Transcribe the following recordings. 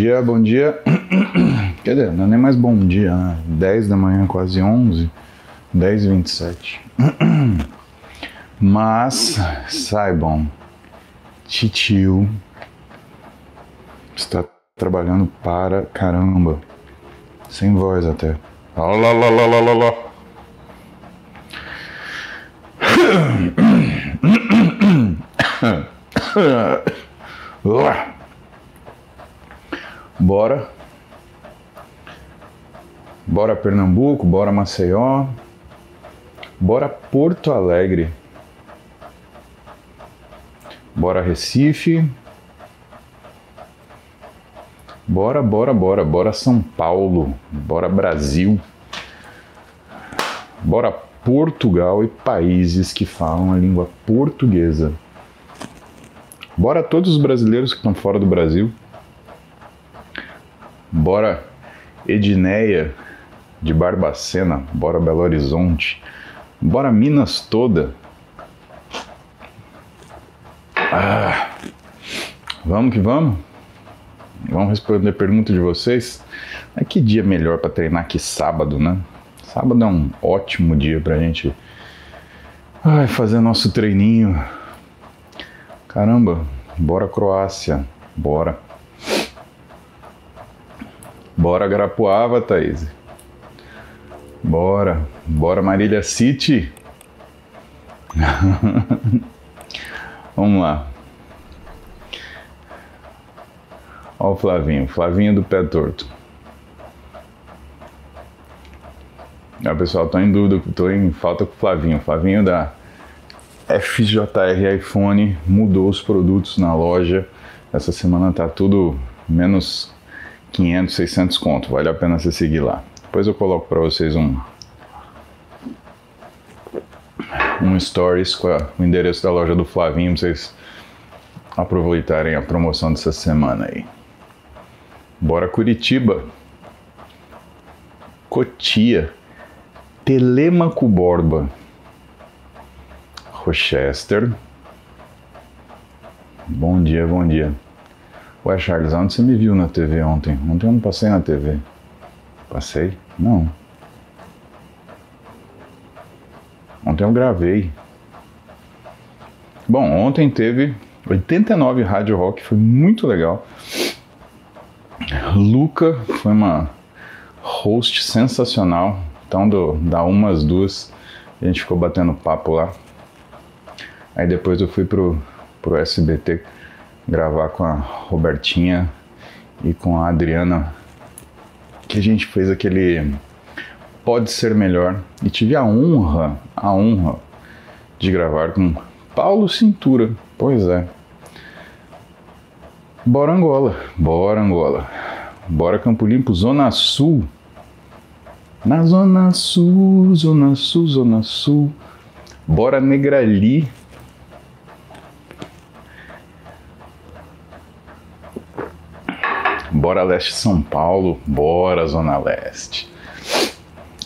dia, bom dia. Quer dizer, não é nem mais bom dia, né? 10 da manhã, quase 11, 10 e 27. Mas saibam, Titio está trabalhando para caramba. Sem voz até. Lá, lá, lá, lá, lá, lá. Bora. Bora Pernambuco, bora Maceió, bora Porto Alegre, bora Recife, bora, bora, bora, bora São Paulo, bora Brasil, bora Portugal e países que falam a língua portuguesa. Bora todos os brasileiros que estão fora do Brasil. Bora Edneia de Barbacena, bora Belo Horizonte, bora Minas toda. Ah, vamos que vamos. Vamos responder a pergunta de vocês. Que dia melhor para treinar que sábado, né? Sábado é um ótimo dia para a gente ai, fazer nosso treininho. Caramba, bora Croácia, bora. Bora Garapuava, Thaís. Bora, bora Marília City. Vamos lá. Olha o Flavinho, Flavinho do pé torto. Ah, pessoal, tô em dúvida, tô em falta com o Flavinho. Flavinho da FJR iPhone mudou os produtos na loja. Essa semana tá tudo menos 500, 600 conto. Vale a pena você seguir lá. Depois eu coloco para vocês um um stories com a, o endereço da loja do Flavinho para vocês aproveitarem a promoção dessa semana aí. Bora Curitiba. Cotia. Telemaco Borba. Rochester. Bom dia, bom dia. Ué, Charles, onde você me viu na TV ontem? Ontem eu não passei na TV. Passei? Não. Ontem eu gravei. Bom, ontem teve 89 Rádio Rock, foi muito legal. Luca foi uma host sensacional. Então, do, da umas duas, a gente ficou batendo papo lá. Aí depois eu fui pro, pro SBT gravar com a Robertinha e com a Adriana que a gente fez aquele Pode Ser Melhor e tive a honra, a honra de gravar com Paulo Cintura. Pois é. Bora Angola, bora Angola. Bora Campo Limpo, Zona Sul. Na Zona Sul, Zona Sul, Zona Sul. Bora Negrali. Bora Leste São Paulo, bora Zona Leste.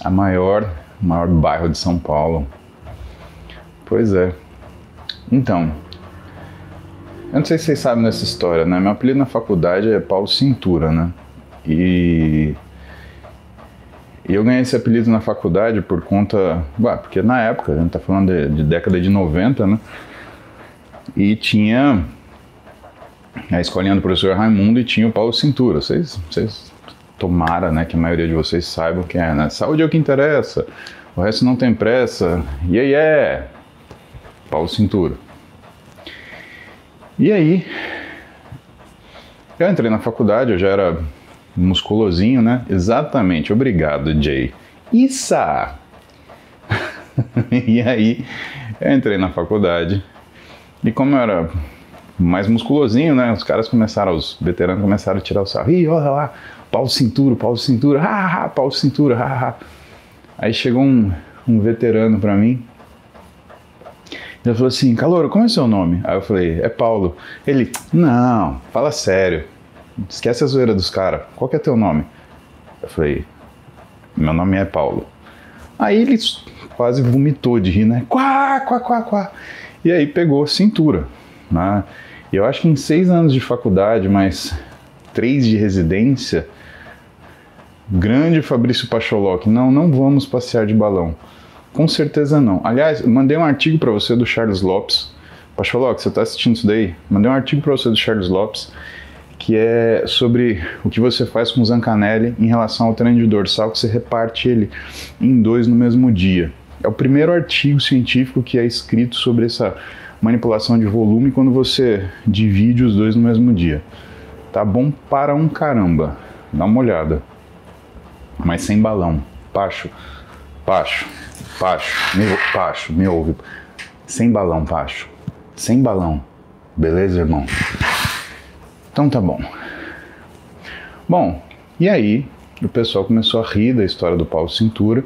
A maior, maior bairro de São Paulo. Pois é. Então, eu não sei se vocês sabem dessa história, né? Meu apelido na faculdade é Paulo Cintura, né? E, e eu ganhei esse apelido na faculdade por conta. Ué, porque na época, a gente tá falando de, de década de 90, né? E tinha a escolinha do professor Raimundo e tinha o Paulo Cintura. Vocês, vocês tomara, né, que a maioria de vocês saibam quem é, né? Saúde é o que interessa, o resto não tem pressa. E aí é Paulo Cintura. E aí, eu entrei na faculdade, eu já era musculosinho, né? Exatamente, obrigado, Jay. Issa! e aí, eu entrei na faculdade e como eu era mais musculosinho, né? Os caras começaram, os veteranos começaram a tirar o sarro. Ih, olha lá, pau cintura, pau cintura, ha, ha, pau cintura, ha, ha. Aí chegou um, um veterano pra mim. Ele falou assim, Calouro, como é seu nome? Aí eu falei, é Paulo. Ele, não, fala sério. Esquece a zoeira dos caras. Qual que é teu nome? Eu falei, meu nome é Paulo. Aí ele quase vomitou de rir, né? Quá, quá, quá, quá. E aí pegou cintura. Né? Eu acho que em seis anos de faculdade, mais três de residência. Grande Fabrício Pacholoc, não, não vamos passear de balão. Com certeza não. Aliás, mandei um artigo para você do Charles Lopes. Pacholoc, você está assistindo isso daí? Mandei um artigo para você do Charles Lopes que é sobre o que você faz com o Zancanelli em relação ao treino de dorsal, que você reparte ele em dois no mesmo dia. É o primeiro artigo científico que é escrito sobre essa manipulação de volume quando você divide os dois no mesmo dia. Tá bom para um caramba. Dá uma olhada. Mas sem balão. Pacho, Pacho, Pacho, me, Pacho, me ouve. Sem balão, Pacho. Sem balão. Beleza, irmão? Então tá bom. Bom, e aí o pessoal começou a rir da história do Paulo Cintura.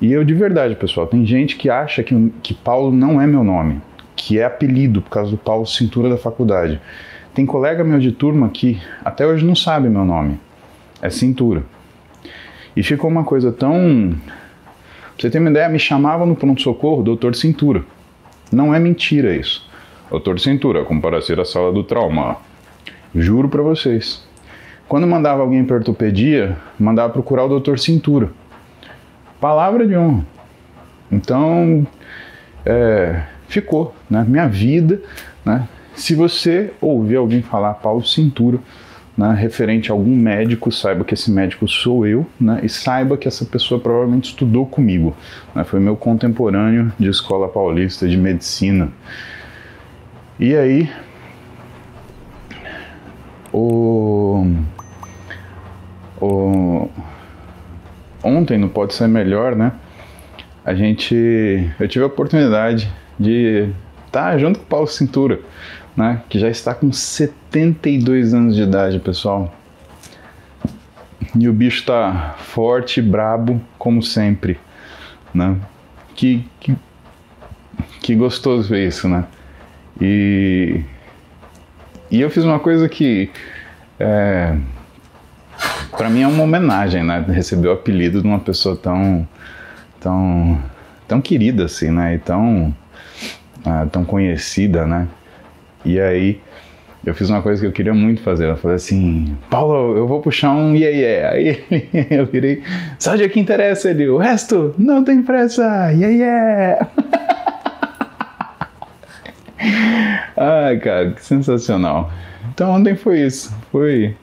E eu, de verdade, pessoal, tem gente que acha que, que Paulo não é meu nome, que é apelido por causa do Paulo Cintura da faculdade. Tem colega meu de turma que até hoje não sabe meu nome. É Cintura. E ficou uma coisa tão. Pra você ter uma ideia, me chamavam no pronto-socorro Doutor Cintura. Não é mentira isso. Doutor Cintura, comparecer à sala do trauma. Juro para vocês. Quando mandava alguém para ortopedia, mandava procurar o doutor Cintura. Palavra de honra. Então, é, ficou, né? Minha vida, né? Se você ouvir alguém falar Paulo Cintura, né, referente a algum médico, saiba que esse médico sou eu, né, e saiba que essa pessoa provavelmente estudou comigo. Né, foi meu contemporâneo de escola paulista de medicina. E aí, o, o, ontem, não pode ser melhor, né? A gente, eu tive a oportunidade de estar junto com o Paulo Cintura, né? Que já está com 72 anos de idade, pessoal. E o bicho está forte, brabo, como sempre, né? Que, que, que gostoso ver isso, né? E e eu fiz uma coisa que, é, para mim, é uma homenagem, né? Receber o apelido de uma pessoa tão, tão, tão querida assim, né? E tão, uh, tão conhecida, né? E aí eu fiz uma coisa que eu queria muito fazer. Eu falei assim, Paulo, eu vou puxar um yeah, yeah. Aí eu virei, só dia que interessa ele, o resto não tem pressa, yeah, yeah. Ai, cara, que sensacional. Então ontem foi isso. Foi,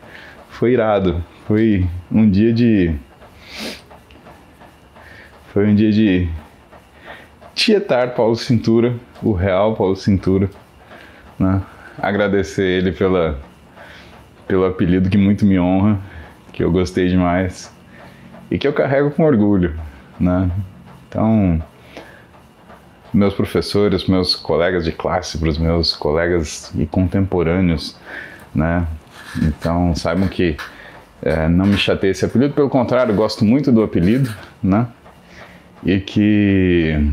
foi irado. Foi um dia de. Foi um dia de tietar Paulo Cintura, o real Paulo Cintura. Né? Agradecer ele pela, pelo apelido que muito me honra, que eu gostei demais e que eu carrego com orgulho. Né? Então meus professores, meus colegas de classe, para os meus colegas e contemporâneos, né? Então saibam que é, não me chateia esse apelido, pelo contrário, gosto muito do apelido, né? E que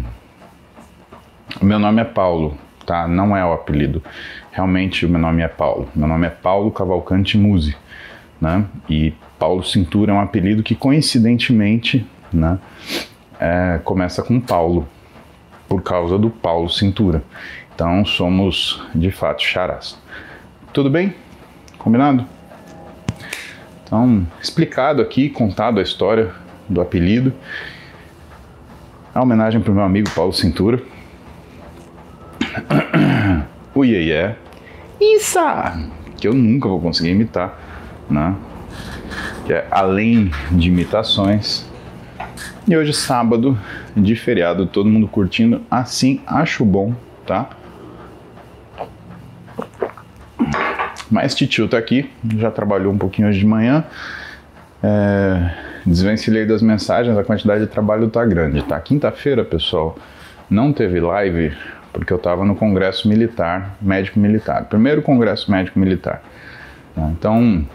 meu nome é Paulo, tá? Não é o apelido. Realmente o meu nome é Paulo. Meu nome é Paulo Cavalcante Muse, né? E Paulo Cintura é um apelido que coincidentemente, né? É, começa com Paulo, por causa do Paulo Cintura. Então somos de fato charás. Tudo bem? Combinado? Então, explicado aqui, contado a história do apelido. A homenagem para o meu amigo Paulo Cintura. o Iê Issa! Que eu nunca vou conseguir imitar, né? Que é além de imitações. E hoje, sábado, de feriado, todo mundo curtindo. Assim, acho bom, tá? Mas Titio tá aqui, já trabalhou um pouquinho hoje de manhã. É, desvencilhei das mensagens, a quantidade de trabalho tá grande, tá? Quinta-feira, pessoal, não teve live porque eu tava no congresso militar, médico militar. Primeiro congresso médico militar. Tá? Então,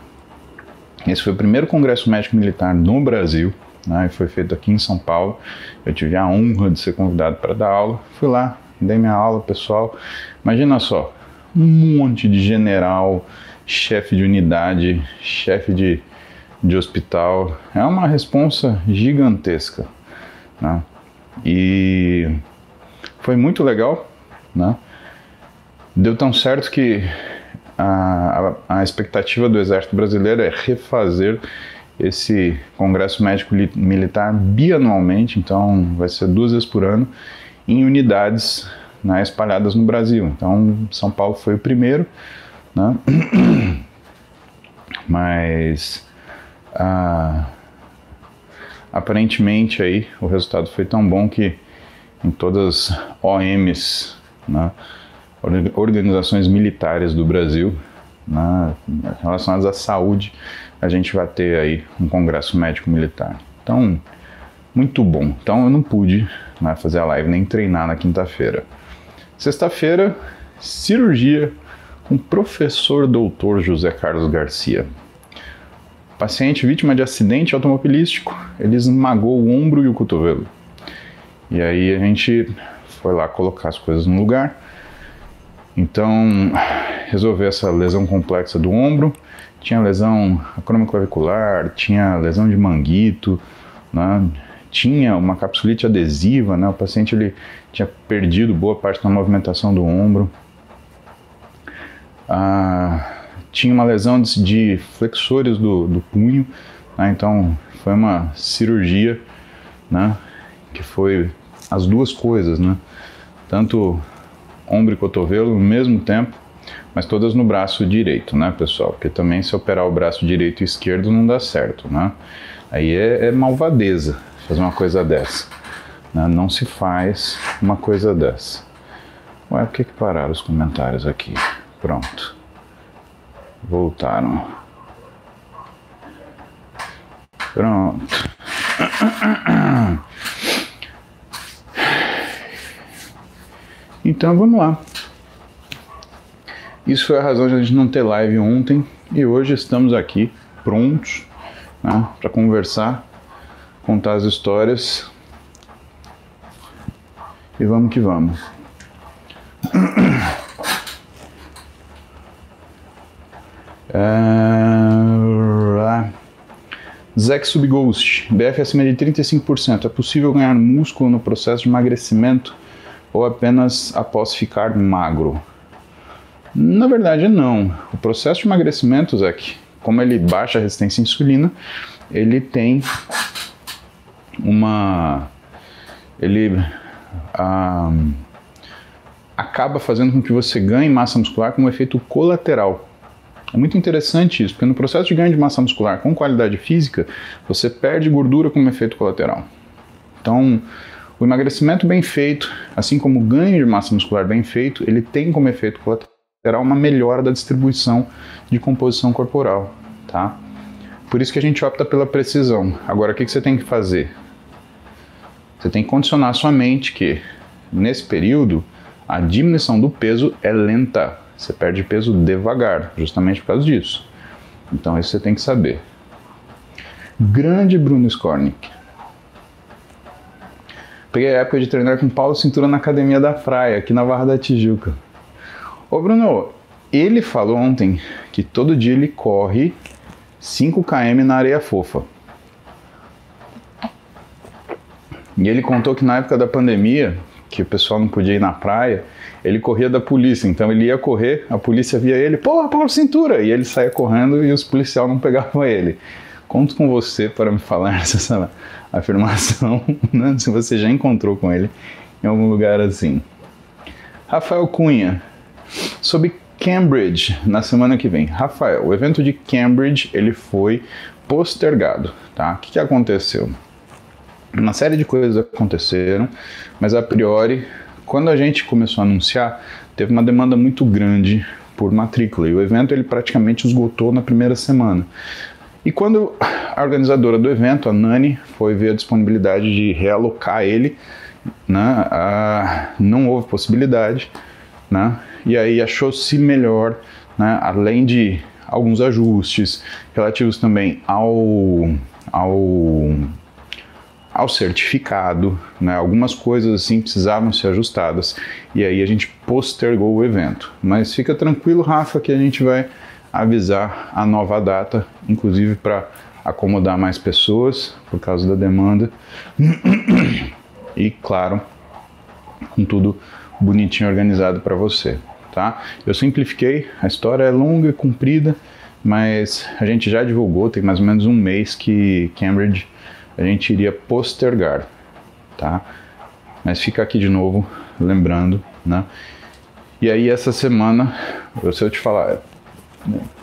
esse foi o primeiro congresso médico militar no Brasil né, foi feito aqui em São Paulo. Eu tive a honra de ser convidado para dar aula. Fui lá, dei minha aula, pessoal. Imagina só, um monte de general, chefe de unidade, chefe de, de hospital. É uma responsa gigantesca. Né? E foi muito legal. Né? Deu tão certo que a, a, a expectativa do Exército Brasileiro é refazer esse Congresso Médico Militar bianualmente, então vai ser duas vezes por ano, em unidades né, espalhadas no Brasil. Então, São Paulo foi o primeiro, né? mas ah, aparentemente aí o resultado foi tão bom que em todas as OMs, né, organizações militares do Brasil, né, relacionadas à saúde, a gente vai ter aí um congresso médico militar. Então, muito bom. Então eu não pude né, fazer a live nem treinar na quinta-feira. Sexta-feira, cirurgia com o professor doutor José Carlos Garcia. Paciente vítima de acidente automobilístico, ele esmagou o ombro e o cotovelo. E aí a gente foi lá colocar as coisas no lugar. Então, resolver essa lesão complexa do ombro, tinha lesão acromoclavicular, tinha lesão de manguito, né? tinha uma capsulite adesiva, né? o paciente ele tinha perdido boa parte da movimentação do ombro. Ah, tinha uma lesão de, de flexores do, do punho, né? então foi uma cirurgia né? Que foi as duas coisas, né? tanto ombro e cotovelo no mesmo tempo, mas todas no braço direito, né, pessoal? Porque também se operar o braço direito e esquerdo não dá certo, né? Aí é, é malvadeza fazer uma coisa dessa. Né? Não se faz uma coisa dessa. Ué, por que, que pararam os comentários aqui? Pronto. Voltaram. Pronto. Então vamos lá. Isso foi a razão de a gente não ter live ontem e hoje estamos aqui prontos né, para conversar, contar as histórias e vamos que vamos. É... Zack Subghost, BF acima de 35%. É possível ganhar músculo no processo de emagrecimento ou apenas após ficar magro? Na verdade, não. O processo de emagrecimento, Zac, como ele baixa a resistência à insulina, ele tem uma. Ele ah, acaba fazendo com que você ganhe massa muscular com um efeito colateral. É muito interessante isso, porque no processo de ganho de massa muscular com qualidade física, você perde gordura como efeito colateral. Então, o emagrecimento bem feito, assim como o ganho de massa muscular bem feito, ele tem como efeito colateral uma melhora da distribuição de composição corporal, tá? Por isso que a gente opta pela precisão. Agora, o que, que você tem que fazer? Você tem que condicionar a sua mente que, nesse período, a diminuição do peso é lenta. Você perde peso devagar, justamente por causa disso. Então, isso você tem que saber. Grande Bruno Skornik. Peguei a época de treinar com Paulo Cintura na academia da praia, aqui na Barra da Tijuca. Ô Bruno, ele falou ontem que todo dia ele corre 5 km na areia fofa. E ele contou que na época da pandemia, que o pessoal não podia ir na praia, ele corria da polícia. Então ele ia correr, a polícia via ele, porra, Paulo Cintura! E ele saía correndo e os policiais não pegavam ele. Conto com você para me falar essa afirmação, né? se você já encontrou com ele em algum lugar assim. Rafael Cunha, sobre Cambridge na semana que vem. Rafael, o evento de Cambridge ele foi postergado, tá? O que, que aconteceu? Uma série de coisas aconteceram, mas a priori, quando a gente começou a anunciar, teve uma demanda muito grande por matrícula e o evento ele praticamente esgotou na primeira semana. E quando a organizadora do evento, a Nani, foi ver a disponibilidade de realocar ele, né, não houve possibilidade, né, e aí achou-se melhor, né, além de alguns ajustes relativos também ao, ao, ao certificado, né, algumas coisas assim precisavam ser ajustadas e aí a gente postergou o evento. Mas fica tranquilo, Rafa, que a gente vai avisar a nova data, inclusive para acomodar mais pessoas por causa da demanda e claro, com tudo bonitinho organizado para você. tá? Eu simplifiquei, a história é longa e comprida, mas a gente já divulgou, tem mais ou menos um mês que Cambridge a gente iria postergar, tá? Mas fica aqui de novo, lembrando, né? E aí essa semana, se eu te falar,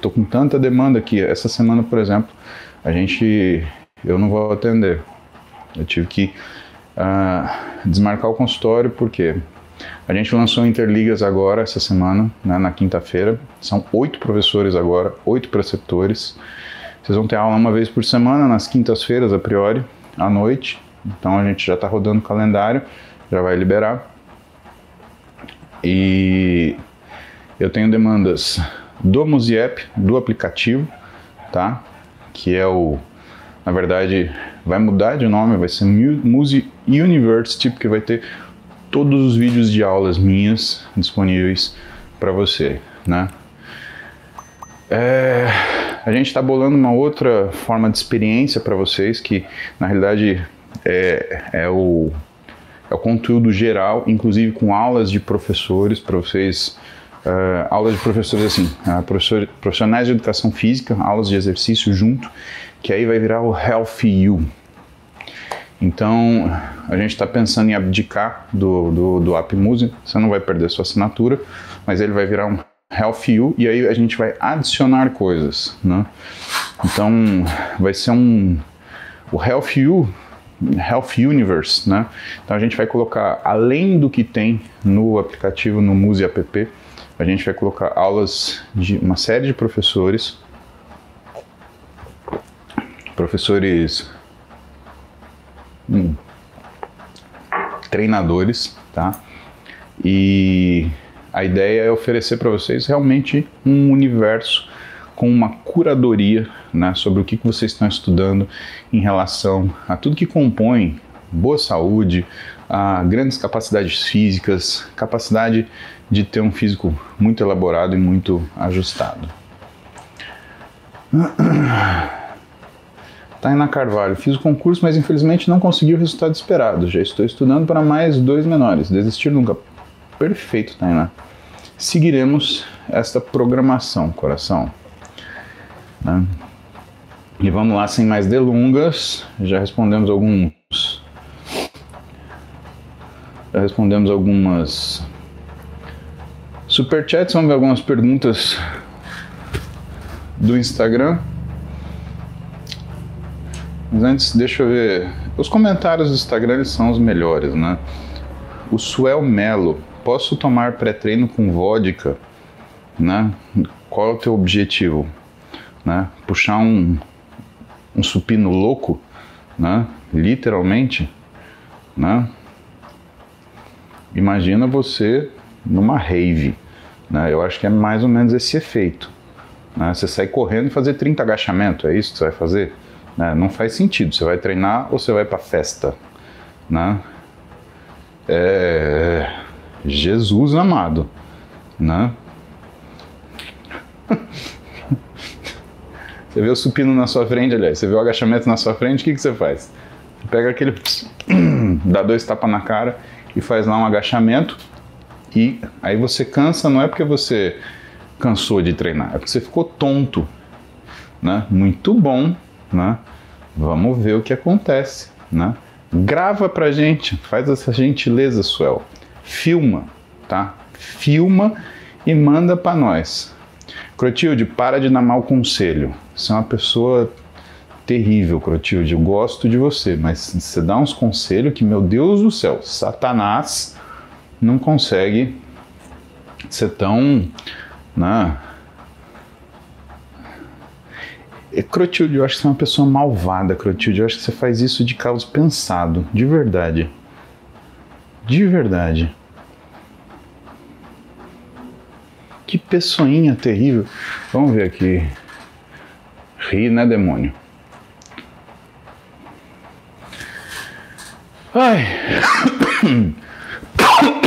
tô com tanta demanda aqui, essa semana, por exemplo, a gente, eu não vou atender. Eu tive que uh, desmarcar o consultório porque a gente lançou Interligas agora, essa semana, né, na quinta-feira. São oito professores agora, oito preceptores. Vocês vão ter aula uma vez por semana, nas quintas-feiras, a priori, à noite. Então a gente já está rodando o calendário, já vai liberar. E eu tenho demandas do Musiep, do aplicativo, tá? Que é o, na verdade, vai mudar de nome, vai ser Music University, porque vai ter todos os vídeos de aulas minhas disponíveis para você, né? É, a gente está bolando uma outra forma de experiência para vocês que, na realidade, é, é, o, é o conteúdo geral, inclusive com aulas de professores para vocês. Uh, aulas de professores assim, uh, professor, profissionais de educação física, aulas de exercício junto, que aí vai virar o Health You, então, a gente está pensando em abdicar do, do, do App Music, você não vai perder sua assinatura, mas ele vai virar um Health You e aí a gente vai adicionar coisas, né? Então, vai ser um... o Health You Health Universe, né? Então a gente vai colocar, além do que tem no aplicativo, no Muse App, a gente vai colocar aulas de uma série de professores, professores hum, treinadores, tá? E a ideia é oferecer para vocês realmente um universo com uma curadoria né, sobre o que, que vocês estão estudando em relação a tudo que compõe boa saúde, a grandes capacidades físicas, capacidade de ter um físico muito elaborado e muito ajustado. Tainá Carvalho, fiz o concurso, mas infelizmente não consegui o resultado esperado. Já estou estudando para mais dois menores. Desistir nunca. Perfeito, Tainá. Seguiremos esta programação, coração. Né? E vamos lá, sem mais delongas. Já respondemos alguns. Já respondemos algumas superchats. Vamos ver algumas perguntas do Instagram. Mas antes, deixa eu ver. Os comentários do Instagram são os melhores, né? O Suel Melo. Posso tomar pré-treino com vodka? Né? Qual é o teu objetivo? Né? Puxar um, um supino louco? Né? Literalmente? Né? Imagina você numa rave. Né? Eu acho que é mais ou menos esse efeito. Né? Você sai correndo e fazer 30 agachamentos, é isso que você vai fazer? Né? Não faz sentido. Você vai treinar ou você vai para festa, né? É... Jesus amado, né? você vê o supino na sua frente, aliás, você vê o agachamento na sua frente, o que, que você faz? Pega aquele, dá dois tapas na cara e faz lá um agachamento e aí você cansa, não é porque você cansou de treinar, é porque você ficou tonto, né? Muito bom, né? Vamos ver o que acontece, né? Grava pra gente, faz essa gentileza, Suel. Filma, tá? Filma e manda para nós. Crotilde, para de dar mau conselho. Você é uma pessoa terrível, Crotilde. Eu gosto de você, mas você dá uns conselhos que, meu Deus do céu, Satanás não consegue ser tão. Né, É, Crotilde, eu acho que você é uma pessoa malvada, Crotilde. Eu acho que você faz isso de causa pensado, de verdade. De verdade. Que pessoinha terrível. Vamos ver aqui. Ri, né, demônio? Ai.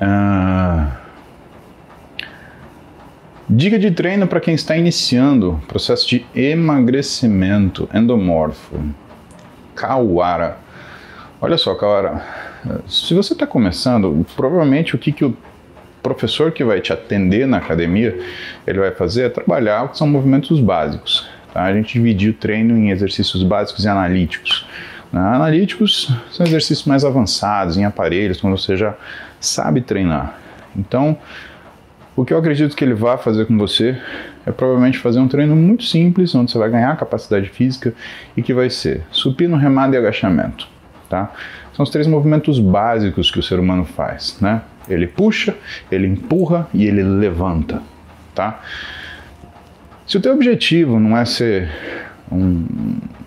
ah. Dica de treino para quem está iniciando processo de emagrecimento endomorfo. Kawara. Olha só, cara, se você está começando, provavelmente o que, que o professor que vai te atender na academia ele vai fazer é trabalhar o que são movimentos básicos. Tá? A gente dividiu o treino em exercícios básicos e analíticos. Analíticos são exercícios mais avançados, em aparelhos, quando você já sabe treinar. Então, o que eu acredito que ele vai fazer com você é provavelmente fazer um treino muito simples, onde você vai ganhar capacidade física e que vai ser supino, remada e agachamento tá? São os três movimentos básicos que o ser humano faz, né? Ele puxa, ele empurra e ele levanta, tá? Se o teu objetivo não é ser um,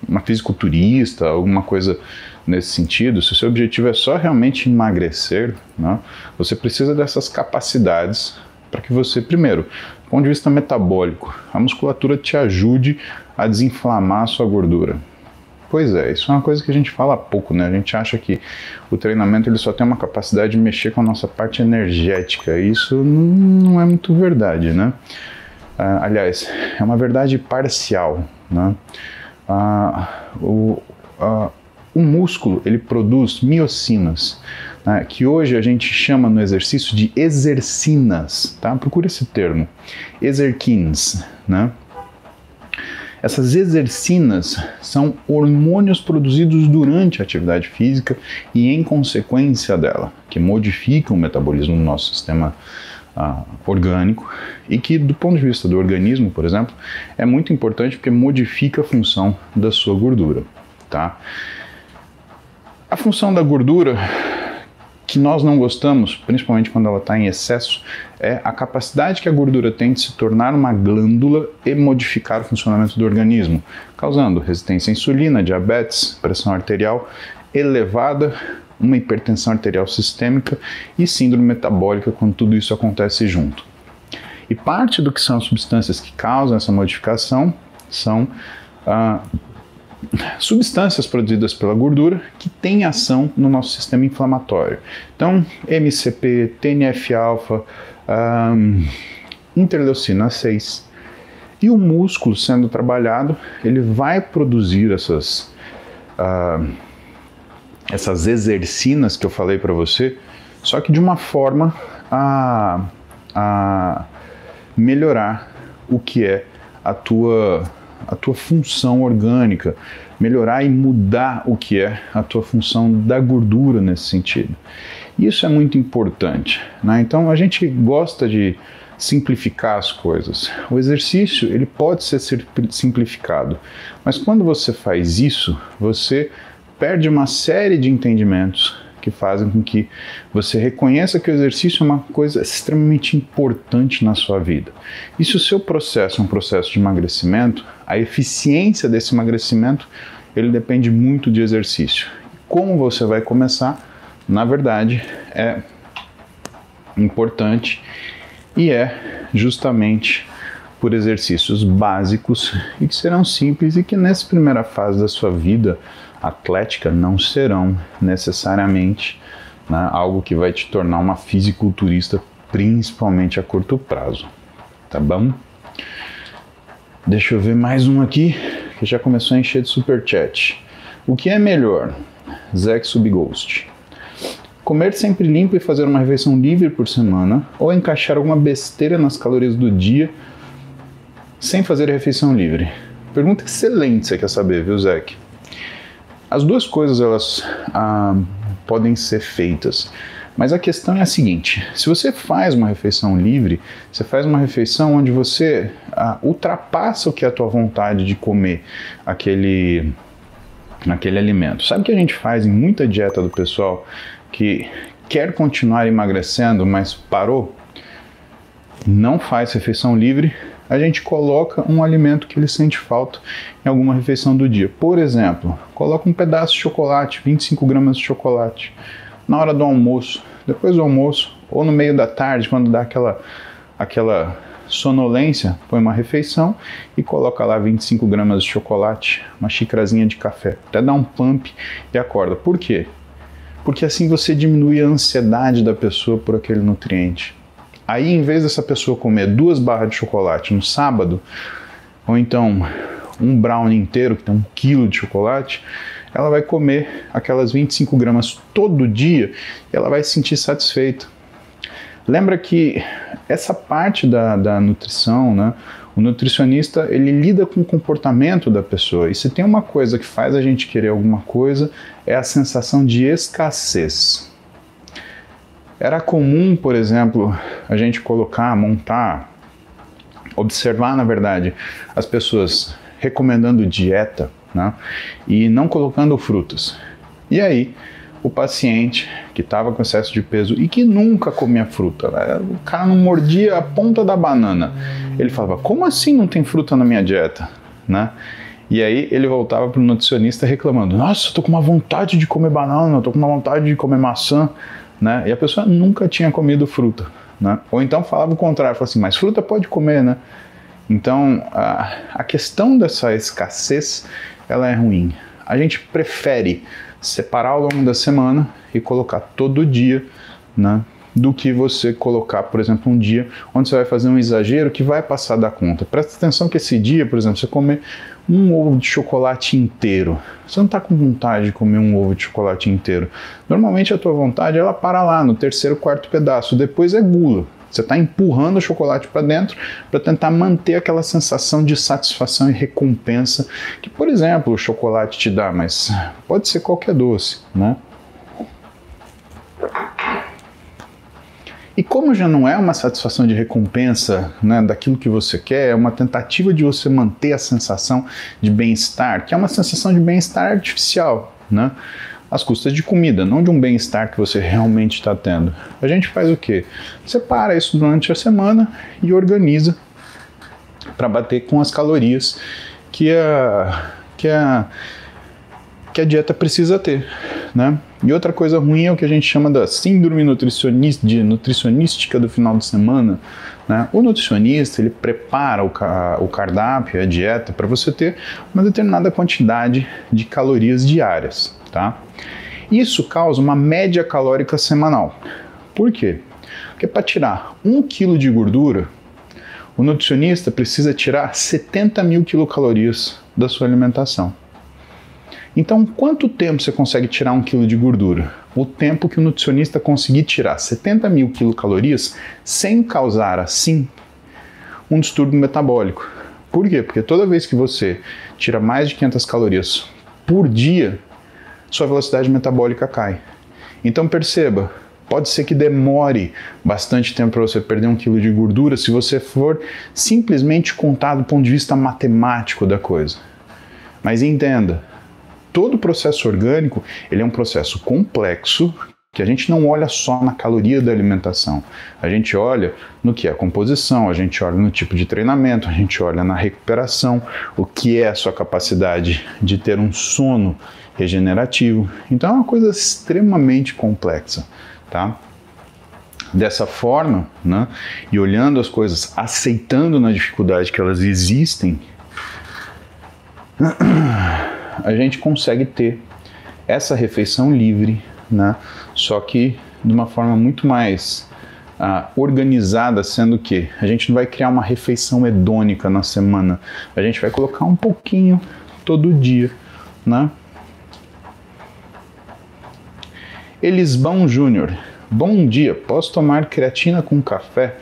uma fisiculturista, alguma coisa nesse sentido, se o seu objetivo é só realmente emagrecer, né, você precisa dessas capacidades para que você, primeiro, do ponto de vista metabólico, a musculatura te ajude a desinflamar a sua gordura. Pois é, isso é uma coisa que a gente fala pouco, né? A gente acha que o treinamento ele só tem uma capacidade de mexer com a nossa parte energética. Isso não é muito verdade, né? Ah, aliás, é uma verdade parcial, né? O, músculo ele produz miocinas, né, que hoje a gente chama no exercício de exercinas, tá? Procura esse termo, exerkins, né? Essas exercinas são hormônios produzidos durante a atividade física e em consequência dela, que modificam o metabolismo do nosso sistema ah, orgânico e que, do ponto de vista do organismo, por exemplo, é muito importante porque modifica a função da sua gordura. Tá? A função da gordura que nós não gostamos, principalmente quando ela está em excesso, é a capacidade que a gordura tem de se tornar uma glândula e modificar o funcionamento do organismo, causando resistência à insulina, diabetes, pressão arterial elevada, uma hipertensão arterial sistêmica e síndrome metabólica quando tudo isso acontece junto. E parte do que são as substâncias que causam essa modificação são ah, substâncias produzidas pela gordura que têm ação no nosso sistema inflamatório. Então, MCP, TNF-alfa, um, interleucina 6. E o músculo sendo trabalhado, ele vai produzir essas, uh, essas exercinas que eu falei para você, só que de uma forma a, a melhorar o que é a tua a tua função orgânica, melhorar e mudar o que é a tua função da gordura nesse sentido. Isso é muito importante. Né? Então a gente gosta de simplificar as coisas. O exercício ele pode ser simplificado, mas quando você faz isso, você perde uma série de entendimentos que fazem com que você reconheça que o exercício é uma coisa extremamente importante na sua vida. E se o seu processo é um processo de emagrecimento, a eficiência desse emagrecimento ele depende muito de exercício. Como você vai começar, na verdade, é importante e é justamente por exercícios básicos e que serão simples e que nessa primeira fase da sua vida atlética não serão necessariamente né, algo que vai te tornar uma fisiculturista, principalmente a curto prazo. Tá bom? Deixa eu ver mais um aqui que já começou a encher de super chat. O que é melhor? Zack Subghost. Comer sempre limpo e fazer uma refeição livre por semana, ou encaixar alguma besteira nas calorias do dia sem fazer refeição livre? Pergunta excelente, você quer saber, viu, Zack? As duas coisas elas ah, podem ser feitas. Mas a questão é a seguinte: se você faz uma refeição livre, você faz uma refeição onde você ah, ultrapassa o que é a tua vontade de comer aquele, aquele alimento. Sabe o que a gente faz em muita dieta do pessoal que quer continuar emagrecendo, mas parou? Não faz refeição livre, a gente coloca um alimento que ele sente falta em alguma refeição do dia. Por exemplo, coloca um pedaço de chocolate, 25 gramas de chocolate, na hora do almoço, depois do almoço, ou no meio da tarde, quando dá aquela, aquela sonolência, põe uma refeição e coloca lá 25 gramas de chocolate, uma xícarazinha de café, até dá um pump e acorda. Por quê? Porque assim você diminui a ansiedade da pessoa por aquele nutriente. Aí, em vez dessa pessoa comer duas barras de chocolate no sábado, ou então um brownie inteiro, que tem um quilo de chocolate, ela vai comer aquelas 25 gramas todo dia e ela vai se sentir satisfeita. Lembra que essa parte da, da nutrição, né, o nutricionista ele lida com o comportamento da pessoa. E se tem uma coisa que faz a gente querer alguma coisa, é a sensação de escassez. Era comum, por exemplo, a gente colocar, montar, observar, na verdade, as pessoas recomendando dieta né, e não colocando frutas. E aí, o paciente que estava com excesso de peso e que nunca comia fruta, né, o cara não mordia a ponta da banana. Ele falava: Como assim não tem fruta na minha dieta? Né? E aí ele voltava para o nutricionista reclamando: Nossa, eu tô com uma vontade de comer banana, eu tô com uma vontade de comer maçã. Né? E a pessoa nunca tinha comido fruta. Né? Ou então falava o contrário: falava assim, Mas fruta pode comer, né? Então a, a questão dessa escassez ela é ruim. A gente prefere separar ao longo da semana e colocar todo dia, né? Do que você colocar, por exemplo, um dia onde você vai fazer um exagero que vai passar da conta. Presta atenção que esse dia, por exemplo, você comer um ovo de chocolate inteiro. Você não está com vontade de comer um ovo de chocolate inteiro. Normalmente a tua vontade ela para lá no terceiro, quarto pedaço. Depois é gula. Você está empurrando o chocolate para dentro para tentar manter aquela sensação de satisfação e recompensa que, por exemplo, o chocolate te dá, mas pode ser qualquer doce, né? E como já não é uma satisfação de recompensa né, daquilo que você quer, é uma tentativa de você manter a sensação de bem-estar, que é uma sensação de bem-estar artificial, né? às custas de comida, não de um bem-estar que você realmente está tendo. A gente faz o quê? Separa isso durante a semana e organiza para bater com as calorias que a, que a, que a dieta precisa ter. Né? E outra coisa ruim é o que a gente chama da síndrome nutricionista, de nutricionística do final de semana. Né? O nutricionista ele prepara o, o cardápio, a dieta, para você ter uma determinada quantidade de calorias diárias. Tá? Isso causa uma média calórica semanal. Por quê? Porque para tirar 1 kg de gordura, o nutricionista precisa tirar 70 mil quilocalorias da sua alimentação. Então, quanto tempo você consegue tirar 1 kg de gordura? O tempo que o nutricionista conseguir tirar 70 mil quilocalorias sem causar, assim, um distúrbio metabólico. Por quê? Porque toda vez que você tira mais de 500 calorias por dia, sua velocidade metabólica cai. Então perceba, pode ser que demore bastante tempo para você perder um quilo de gordura se você for simplesmente contar do ponto de vista matemático da coisa. Mas entenda, todo processo orgânico ele é um processo complexo que a gente não olha só na caloria da alimentação. A gente olha no que é a composição, a gente olha no tipo de treinamento, a gente olha na recuperação, o que é a sua capacidade de ter um sono regenerativo. Então é uma coisa extremamente complexa, tá? Dessa forma, né, e olhando as coisas, aceitando na dificuldade que elas existem, a gente consegue ter essa refeição livre, né, só que de uma forma muito mais uh, organizada, sendo que a gente não vai criar uma refeição hedônica na semana, a gente vai colocar um pouquinho todo dia, né? Elisbão Júnior. Bom dia, posso tomar creatina com café?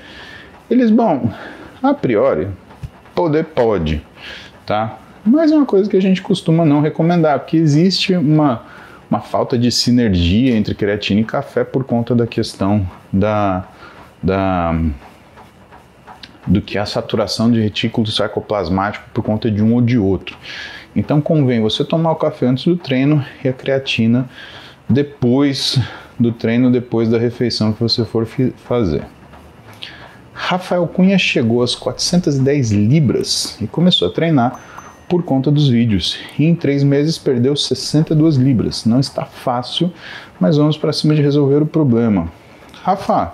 Elisbão, a priori, poder pode, tá? Mas é uma coisa que a gente costuma não recomendar, porque existe uma, uma falta de sinergia entre creatina e café por conta da questão da, da do que é a saturação de retículo sarcoplasmático por conta de um ou de outro. Então convém você tomar o café antes do treino e a creatina depois do treino, depois da refeição que você for fazer. Rafael Cunha chegou às 410 libras e começou a treinar por conta dos vídeos. E em três meses perdeu 62 libras. Não está fácil, mas vamos para cima de resolver o problema. Rafa,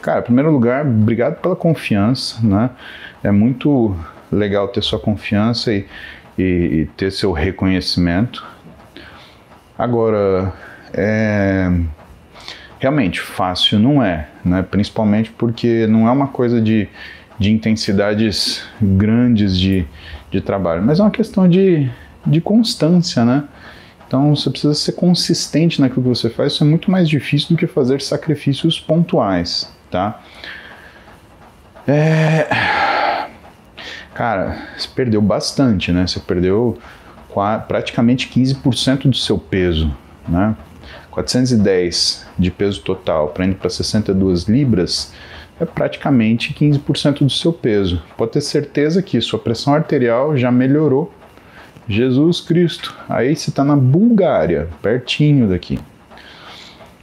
cara, em primeiro lugar, obrigado pela confiança, né? É muito legal ter sua confiança e, e, e ter seu reconhecimento. Agora, é, realmente fácil não é, né? principalmente porque não é uma coisa de, de intensidades grandes de, de trabalho, mas é uma questão de, de constância, né? Então você precisa ser consistente naquilo que você faz, isso é muito mais difícil do que fazer sacrifícios pontuais, tá? É... Cara, você perdeu bastante, né? Você perdeu praticamente 15% do seu peso, né? 410 de peso total para indo para 62 libras é praticamente 15% do seu peso. Pode ter certeza que sua pressão arterial já melhorou Jesus Cristo. Aí você está na Bulgária, pertinho daqui.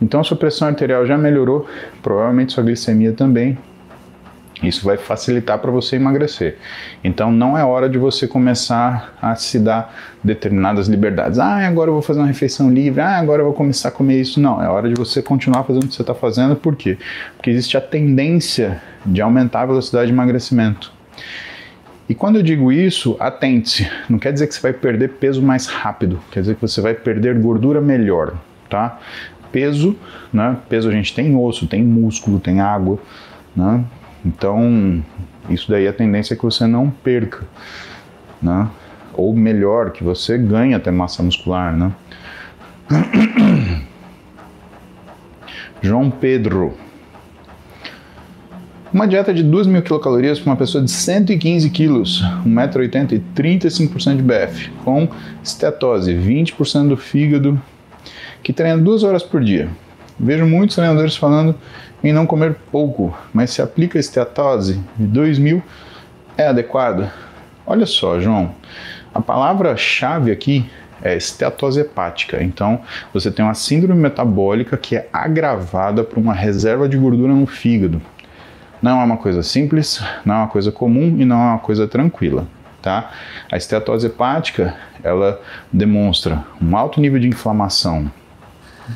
Então sua pressão arterial já melhorou, provavelmente sua glicemia também. Isso vai facilitar para você emagrecer. Então não é hora de você começar a se dar determinadas liberdades. Ah, agora eu vou fazer uma refeição livre. Ah, agora eu vou começar a comer isso. Não, é hora de você continuar fazendo o que você está fazendo. Por quê? Porque existe a tendência de aumentar a velocidade de emagrecimento. E quando eu digo isso, atente-se. Não quer dizer que você vai perder peso mais rápido, quer dizer que você vai perder gordura melhor, tá? Peso, né? Peso a gente tem osso, tem músculo, tem água, né? Então, isso daí a tendência é que você não perca, né? Ou melhor, que você ganhe até massa muscular, né? João Pedro uma dieta de 2.000 mil quilocalorias para uma pessoa de 115 quilos, 1,80m e 35% de BF, com estetose, 20% do fígado, que treina duas horas por dia. Vejo muitos treinadores falando em não comer pouco, mas se aplica a estetose de 2.000 é adequado? Olha só, João, a palavra-chave aqui é estetose hepática. Então, você tem uma síndrome metabólica que é agravada por uma reserva de gordura no fígado. Não é uma coisa simples, não é uma coisa comum e não é uma coisa tranquila. Tá? A esteatose hepática ela demonstra um alto nível de inflamação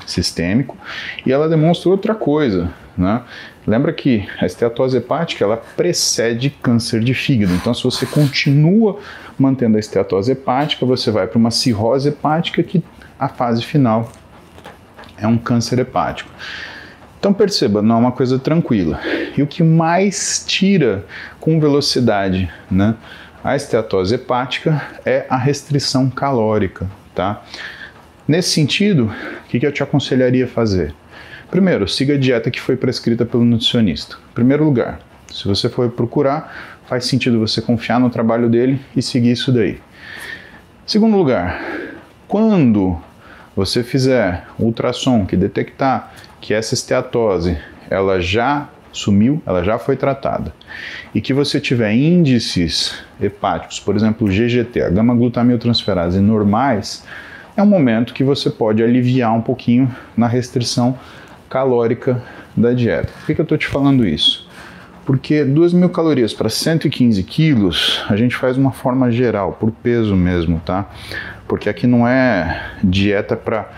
sistêmico e ela demonstra outra coisa. Né? Lembra que a esteatose hepática ela precede câncer de fígado. Então, se você continua mantendo a esteatose hepática, você vai para uma cirrose hepática que a fase final é um câncer hepático. Então perceba, não é uma coisa tranquila. E o que mais tira com velocidade né, a esteatose hepática é a restrição calórica. Tá? Nesse sentido, o que, que eu te aconselharia fazer? Primeiro, siga a dieta que foi prescrita pelo nutricionista. Em primeiro lugar, se você for procurar, faz sentido você confiar no trabalho dele e seguir isso daí. Segundo lugar, quando você fizer ultrassom que detectar que essa esteatose ela já sumiu, ela já foi tratada, e que você tiver índices hepáticos, por exemplo, GGT, a gama-glutamiltransferase normais, é um momento que você pode aliviar um pouquinho na restrição calórica da dieta. Por que, que eu estou te falando isso? Porque 2 mil calorias para 115 quilos, a gente faz uma forma geral, por peso mesmo, tá? Porque aqui não é dieta para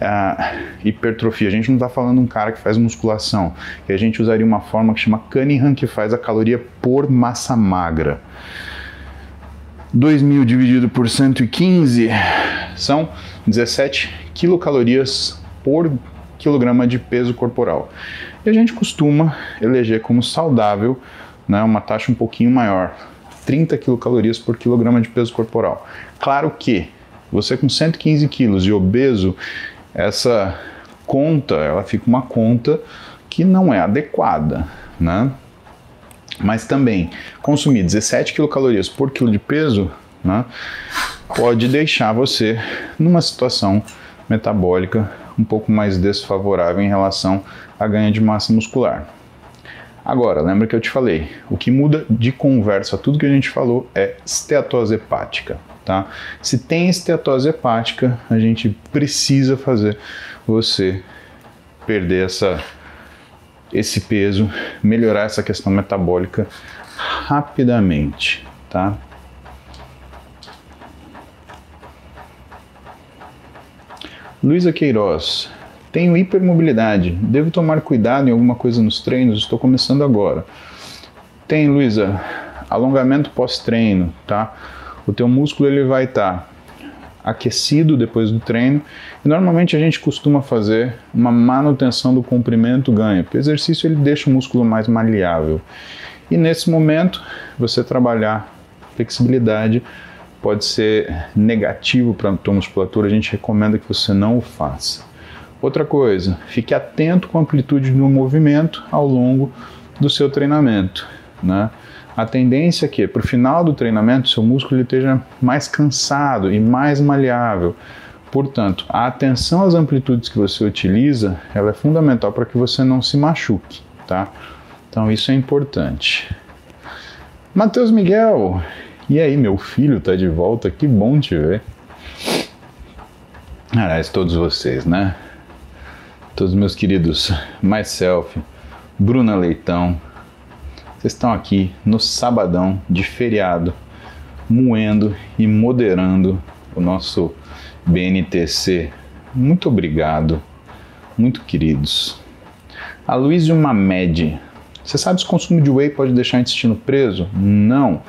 uh, hipertrofia. A gente não está falando um cara que faz musculação, que a gente usaria uma forma que chama Cunningham, que faz a caloria por massa magra. 2.000 dividido por 115 são 17 quilocalorias por quilograma de peso corporal. E a gente costuma eleger como saudável né, uma taxa um pouquinho maior, 30 quilocalorias por quilograma de peso corporal. Claro que você com 115 quilos e obeso, essa conta, ela fica uma conta que não é adequada, né? Mas também consumir 17 quilocalorias por quilo de peso, né, pode deixar você numa situação metabólica um pouco mais desfavorável em relação a ganho de massa muscular. Agora, lembra que eu te falei, o que muda de conversa tudo que a gente falou é esteatose hepática tá? Se tem esteatose hepática, a gente precisa fazer você perder essa, esse peso, melhorar essa questão metabólica rapidamente, tá? Luísa Queiroz, tenho hipermobilidade, devo tomar cuidado em alguma coisa nos treinos? Estou começando agora. Tem, Luísa, alongamento pós-treino, tá? o teu músculo ele vai estar tá aquecido depois do treino e normalmente a gente costuma fazer uma manutenção do comprimento ganho, porque o exercício ele deixa o músculo mais maleável. E nesse momento você trabalhar flexibilidade pode ser negativo para a tua musculatura, a gente recomenda que você não o faça. Outra coisa, fique atento com a amplitude do movimento ao longo do seu treinamento. Né? A tendência é que, para o final do treinamento, seu músculo esteja mais cansado e mais maleável. Portanto, a atenção às amplitudes que você utiliza, ela é fundamental para que você não se machuque, tá? Então isso é importante. Matheus Miguel, e aí, meu filho tá de volta, que bom te ver. Aliás, todos vocês, né? Todos meus queridos Myself, Bruna Leitão, vocês estão aqui no sabadão de feriado, moendo e moderando o nosso BNTC. Muito obrigado, muito queridos. A Luiz Mamed, você sabe se o consumo de whey pode deixar o intestino preso? Não.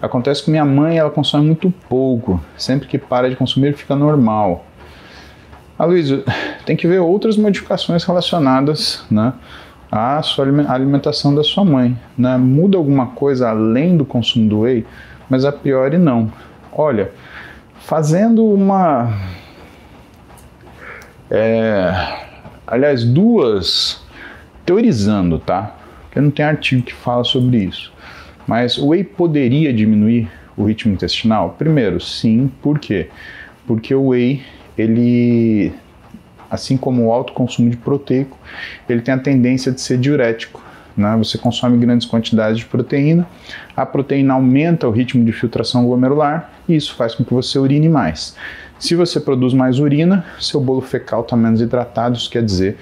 Acontece que minha mãe ela consome muito pouco. Sempre que para de consumir fica normal. A Luísa, tem que ver outras modificações relacionadas né, à sua alimentação da sua mãe. Né? Muda alguma coisa além do consumo do whey, mas a priori não. Olha, fazendo uma. É, aliás, duas. Teorizando, tá? Porque não tem artigo que fala sobre isso. Mas o whey poderia diminuir o ritmo intestinal? Primeiro, sim. Por quê? Porque o whey, ele, assim como o alto consumo de proteico, ele tem a tendência de ser diurético. Né? Você consome grandes quantidades de proteína, a proteína aumenta o ritmo de filtração glomerular e isso faz com que você urine mais. Se você produz mais urina, seu bolo fecal está menos hidratado, isso quer dizer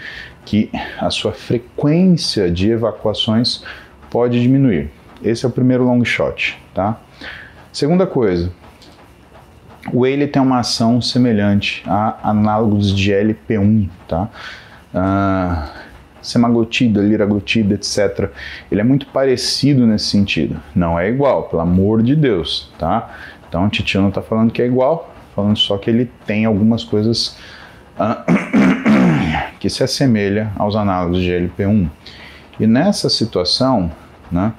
que a sua frequência de evacuações pode diminuir. Esse é o primeiro long shot, tá? Segunda coisa, o whey tem uma ação semelhante a análogos de LP1, tá? Uh, semaglutida, liraglutida, etc. Ele é muito parecido nesse sentido. Não é igual, pelo amor de Deus, tá? Então o Titio não está falando que é igual, falando só que ele tem algumas coisas uh, que se assemelha aos análogos de LP1. E nessa situação, né,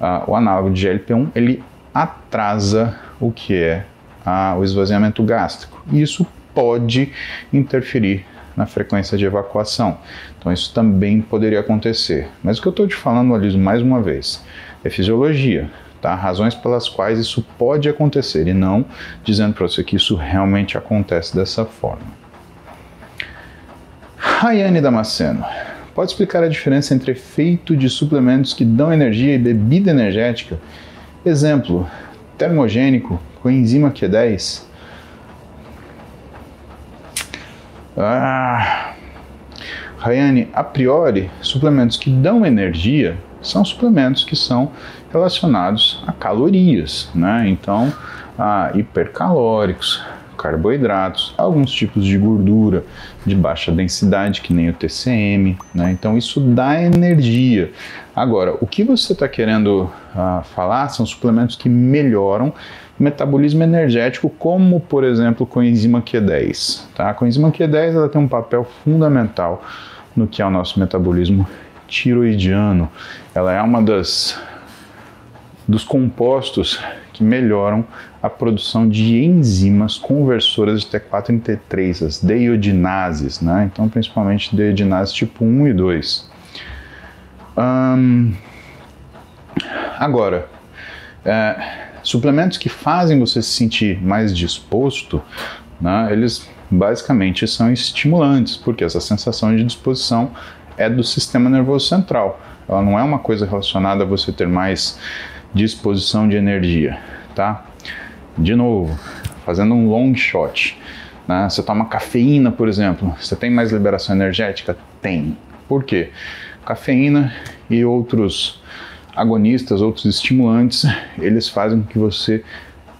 uh, o análogo de GLP-1 ele atrasa o que é uh, o esvaziamento gástrico. E isso pode interferir na frequência de evacuação. Então isso também poderia acontecer. Mas o que eu estou te falando, Aliso, mais uma vez, é fisiologia. Tá? Razões pelas quais isso pode acontecer e não dizendo para você que isso realmente acontece dessa forma. Rayane Damasceno, Pode explicar a diferença entre efeito de suplementos que dão energia e bebida energética? Exemplo, termogênico, coenzima Q10. Ah, Rayane, a priori, suplementos que dão energia são suplementos que são relacionados a calorias, né? Então, a hipercalóricos, carboidratos, alguns tipos de gordura de baixa densidade, que nem o TCM, né? Então isso dá energia. Agora, o que você está querendo uh, falar são suplementos que melhoram o metabolismo energético, como por exemplo coenzima Q10. Tá? A coenzima Q10 ela tem um papel fundamental no que é o nosso metabolismo tiroidiano. Ela é uma das dos compostos que melhoram a produção de enzimas conversoras de T4 em T3, as deiodinases, né? Então, principalmente deiodinases tipo 1 e 2. agora, é, suplementos que fazem você se sentir mais disposto, né, eles basicamente são estimulantes, porque essa sensação de disposição é do sistema nervoso central. Ela não é uma coisa relacionada a você ter mais disposição de energia, tá? De novo, fazendo um long shot, né? Você toma cafeína, por exemplo, você tem mais liberação energética? Tem. Por quê? Cafeína e outros agonistas, outros estimulantes, eles fazem com que você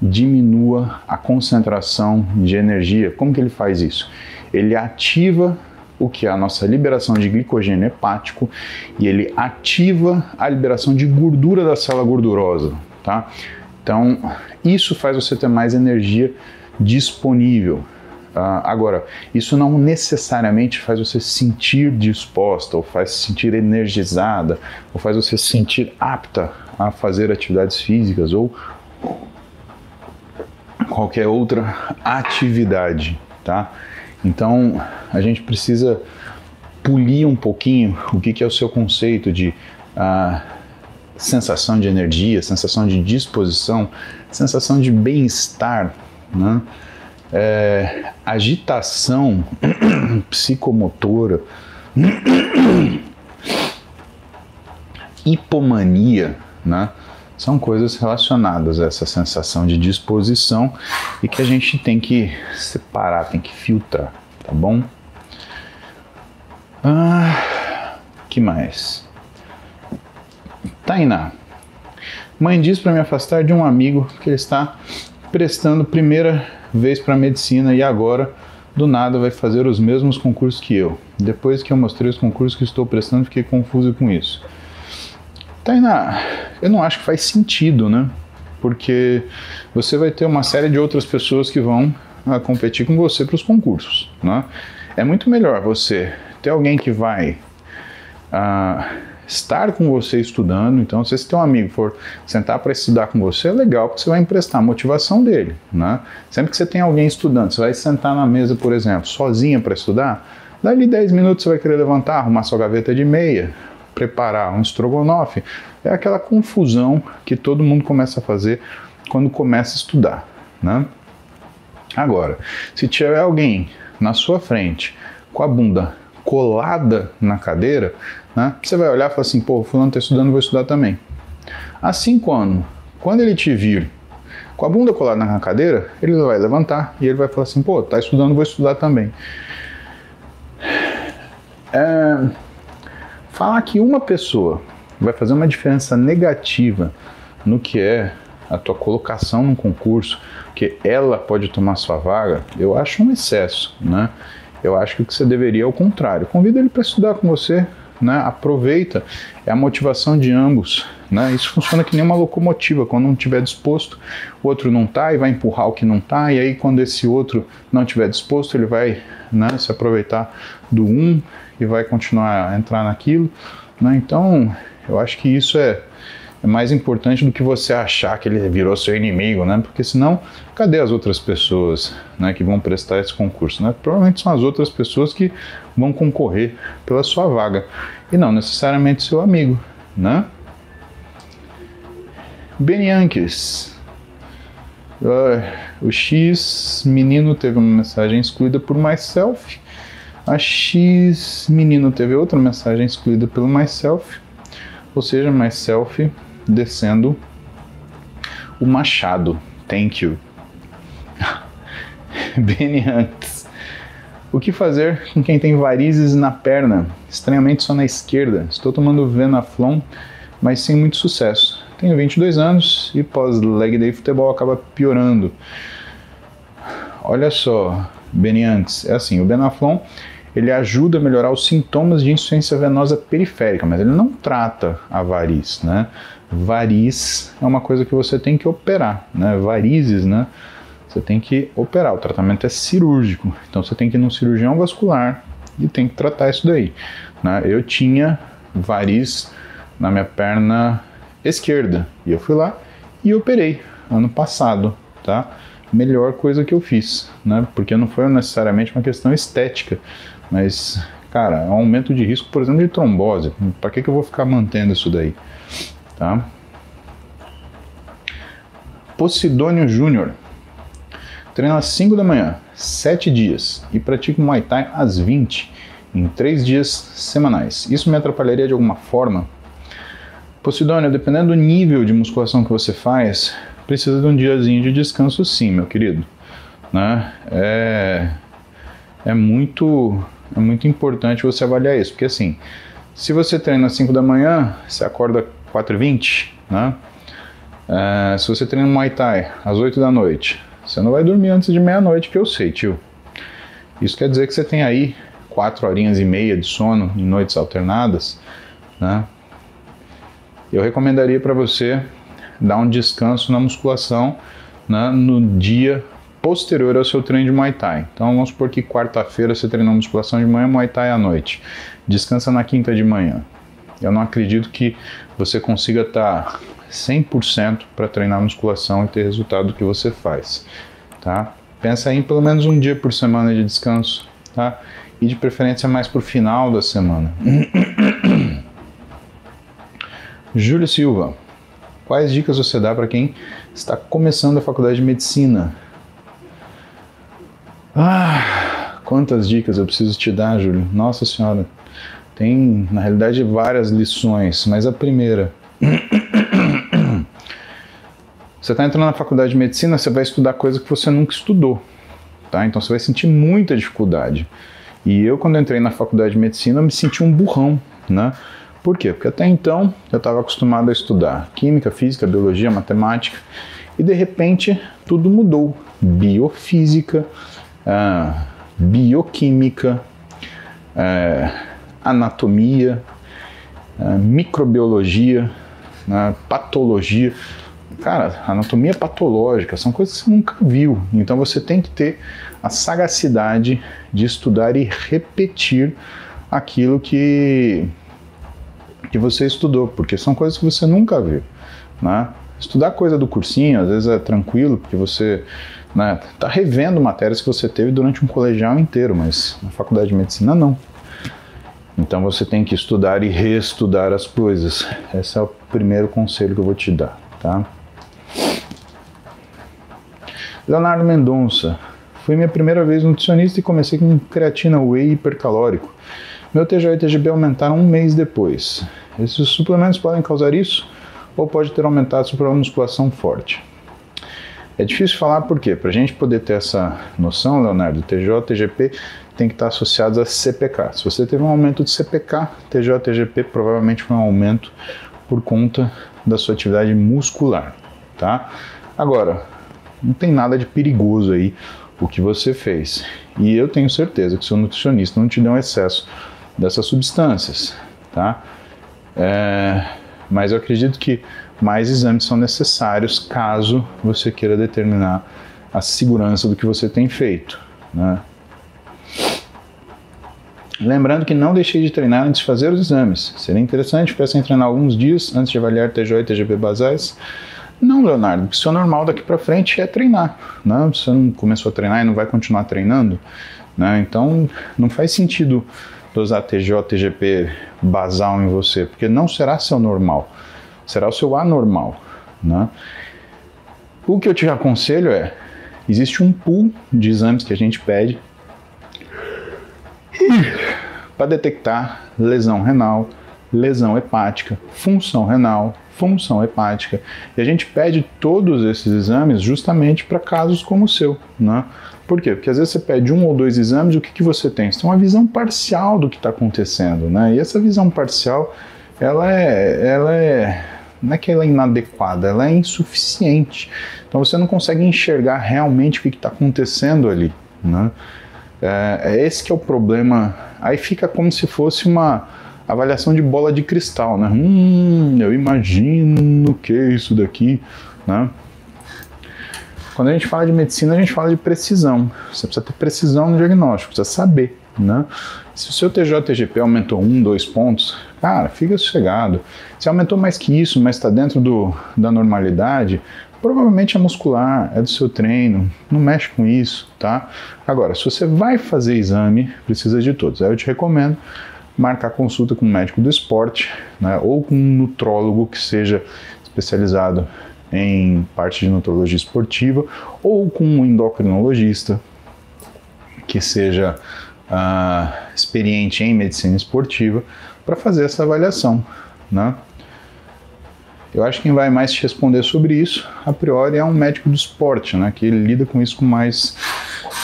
diminua a concentração de energia. Como que ele faz isso? Ele ativa o que é a nossa liberação de glicogênio hepático e ele ativa a liberação de gordura da célula gordurosa, tá? Então, isso faz você ter mais energia disponível. Uh, agora, isso não necessariamente faz você se sentir disposta, ou faz se sentir energizada, ou faz você se sentir apta a fazer atividades físicas, ou qualquer outra atividade, tá? Então a gente precisa polir um pouquinho o que, que é o seu conceito de ah, sensação de energia, sensação de disposição, sensação de bem-estar, né? É, agitação psicomotora, hipomania, né? São coisas relacionadas a essa sensação de disposição e que a gente tem que separar, tem que filtrar, tá bom? Ah, que mais? Tainá. Mãe diz para me afastar de um amigo que ele está prestando primeira vez para medicina e agora do nada vai fazer os mesmos concursos que eu. Depois que eu mostrei os concursos que estou prestando, fiquei confuso com isso. Tainá, eu não acho que faz sentido, né? Porque você vai ter uma série de outras pessoas que vão a competir com você para os concursos, né? É muito melhor você ter alguém que vai ah, estar com você estudando. Então, se esse teu amigo for sentar para estudar com você, é legal, porque você vai emprestar a motivação dele. Né? Sempre que você tem alguém estudando, você vai sentar na mesa, por exemplo, sozinha para estudar, dali 10 minutos você vai querer levantar, arrumar sua gaveta de meia, preparar um estrogonofe. É aquela confusão que todo mundo começa a fazer quando começa a estudar. Né? Agora, se tiver alguém na sua frente com a bunda colada na cadeira, né? Você vai olhar e falar assim, pô, fulano está estudando, vou estudar também. Assim quando, quando ele te vir com a bunda colada na cadeira, ele vai levantar e ele vai falar assim, pô, tá estudando, vou estudar também. É, falar que uma pessoa vai fazer uma diferença negativa no que é a tua colocação num concurso, que ela pode tomar sua vaga, eu acho um excesso, né? Eu acho que o que você deveria é o contrário. Convida ele para estudar com você, né? Aproveita, é a motivação de ambos, né? Isso funciona que nem uma locomotiva, quando um estiver disposto, o outro não está e vai empurrar o que não está, e aí quando esse outro não estiver disposto, ele vai né, se aproveitar do um e vai continuar a entrar naquilo, né? Então, eu acho que isso é é mais importante do que você achar que ele virou seu inimigo, né? Porque senão, cadê as outras pessoas né, que vão prestar esse concurso? Né? Provavelmente são as outras pessoas que vão concorrer pela sua vaga e não necessariamente seu amigo, né? Benianques. Uh, o X menino teve uma mensagem excluída por myself. A X menino teve outra mensagem excluída pelo myself. Ou seja, myself descendo o machado. Thank you. Bem antes. O que fazer com quem tem varizes na perna, estranhamente só na esquerda? Estou tomando Venaflon, mas sem muito sucesso. Tenho 22 anos e pós-leg day futebol acaba piorando. Olha só, Beniantes, é assim, o Benaflon ele ajuda a melhorar os sintomas de insuficiência venosa periférica, mas ele não trata a variz, né? Variz é uma coisa que você tem que operar, né? Varizes, né? Você tem que operar. O tratamento é cirúrgico, então você tem que ir num cirurgião vascular e tem que tratar isso daí. Né? Eu tinha variz na minha perna esquerda e eu fui lá e operei ano passado, tá? Melhor coisa que eu fiz, né? Porque não foi necessariamente uma questão estética, mas cara, é um aumento de risco, por exemplo, de trombose. Para que, que eu vou ficar mantendo isso daí? Tá? Posidônio Júnior. Treina às 5 da manhã, 7 dias, e pratica Muay Thai às 20, em 3 dias semanais. Isso me atrapalharia de alguma forma? Posidônio, dependendo do nível de musculação que você faz, precisa de um diazinho de descanso sim, meu querido. Né? É, é, muito, é muito importante você avaliar isso, porque assim, se você treina às 5 da manhã, você acorda 4h20, né? É, se você treina Muay Thai às 8 da noite, você não vai dormir antes de meia-noite, que eu sei, tio. Isso quer dizer que você tem aí 4 horinhas e meia de sono em noites alternadas, né? Eu recomendaria para você dar um descanso na musculação né, no dia posterior ao seu treino de Muay Thai. Então vamos supor que quarta-feira você treinou musculação de manhã, Muay Thai à noite. Descansa na quinta de manhã. Eu não acredito que você consiga estar 100% para treinar musculação e ter resultado do que você faz. tá? Pensa em pelo menos um dia por semana de descanso, tá? E de preferência mais para o final da semana. Júlia Silva, quais dicas você dá para quem está começando a faculdade de medicina? Ah, quantas dicas eu preciso te dar, Júlio? Nossa Senhora, tem na realidade várias lições, mas a primeira. Você está entrando na faculdade de medicina, você vai estudar coisa que você nunca estudou, tá? Então você vai sentir muita dificuldade. E eu, quando entrei na faculdade de medicina, eu me senti um burrão, né? Por quê? Porque até então eu estava acostumado a estudar química, física, biologia, matemática, e de repente tudo mudou. Biofísica, ah, bioquímica, ah, anatomia, ah, microbiologia, ah, patologia. Cara, anatomia patológica são coisas que você nunca viu. Então você tem que ter a sagacidade de estudar e repetir aquilo que, que você estudou, porque são coisas que você nunca viu. Né? Estudar coisa do cursinho às vezes é tranquilo, porque você né, tá revendo matérias que você teve durante um colegial inteiro, mas na faculdade de medicina não. Então você tem que estudar e reestudar as coisas. Esse é o primeiro conselho que eu vou te dar, tá? Leonardo Mendonça. Foi minha primeira vez nutricionista e comecei com creatina whey hipercalórico. Meu TGO e TGB aumentaram um mês depois. Esses suplementos podem causar isso ou pode ter aumentado a musculação forte. É difícil falar por quê? Para a gente poder ter essa noção, Leonardo, TGO, TGP tem que estar associados a CPK. Se você teve um aumento de CPK, TGO, TGP provavelmente foi um aumento por conta da sua atividade muscular, tá? Agora, não tem nada de perigoso aí o que você fez. E eu tenho certeza que seu nutricionista não te deu um excesso dessas substâncias, tá? É, mas eu acredito que mais exames são necessários caso você queira determinar a segurança do que você tem feito, né? Lembrando que não deixei de treinar antes de fazer os exames. Seria interessante ficar sem treinar alguns dias antes de avaliar TJ e TGB basais não, Leonardo, o seu normal daqui para frente é treinar. Né? Você não começou a treinar e não vai continuar treinando. Né? Então, não faz sentido dosar TGO, TGP basal em você, porque não será seu normal, será o seu anormal. Né? O que eu te aconselho é: existe um pool de exames que a gente pede para detectar lesão renal, lesão hepática, função renal, função hepática. E a gente pede todos esses exames justamente para casos como o seu. Né? Por quê? Porque às vezes você pede um ou dois exames, o que, que você tem? Você tem uma visão parcial do que está acontecendo. Né? E essa visão parcial, ela é, ela é. Não é que ela é inadequada, ela é insuficiente. Então você não consegue enxergar realmente o que está acontecendo ali. Né? É, é esse que é o problema. Aí fica como se fosse uma avaliação de bola de cristal, né? Hum, eu imagino que é isso daqui, né? Quando a gente fala de medicina, a gente fala de precisão. Você precisa ter precisão no diagnóstico, precisa saber, né? Se o seu TJ-TGP aumentou um, dois pontos, cara, fica sossegado. Se aumentou mais que isso, mas está dentro do, da normalidade, provavelmente é muscular, é do seu treino, não mexe com isso, tá? Agora, se você vai fazer exame, precisa de todos. Aí eu te recomendo marcar consulta com um médico do esporte né, ou com um nutrólogo que seja especializado em parte de nutrologia esportiva ou com um endocrinologista que seja uh, experiente em medicina esportiva para fazer essa avaliação. Né? Eu acho que quem vai mais te responder sobre isso, a priori, é um médico do esporte, né, que ele lida com isso com mais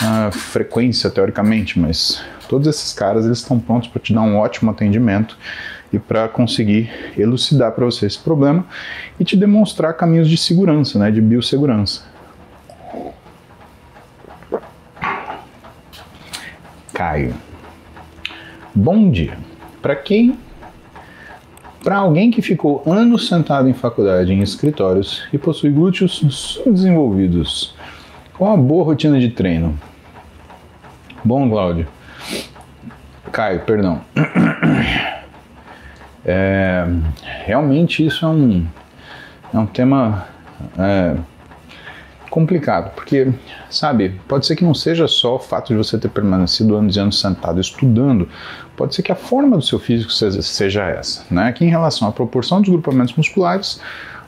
uh, frequência, teoricamente, mas Todos esses caras eles estão prontos para te dar um ótimo atendimento e para conseguir elucidar para você esse problema e te demonstrar caminhos de segurança, né, de biossegurança. Caio. Bom dia. Para quem para alguém que ficou anos sentado em faculdade em escritórios e possui glúteos subdesenvolvidos, qual a boa rotina de treino? Bom, Cláudio, Caio, perdão. É, realmente isso é um, é um tema é, complicado, porque, sabe, pode ser que não seja só o fato de você ter permanecido anos e anos sentado estudando, pode ser que a forma do seu físico seja, seja essa, né? Que em relação à proporção dos grupamentos musculares,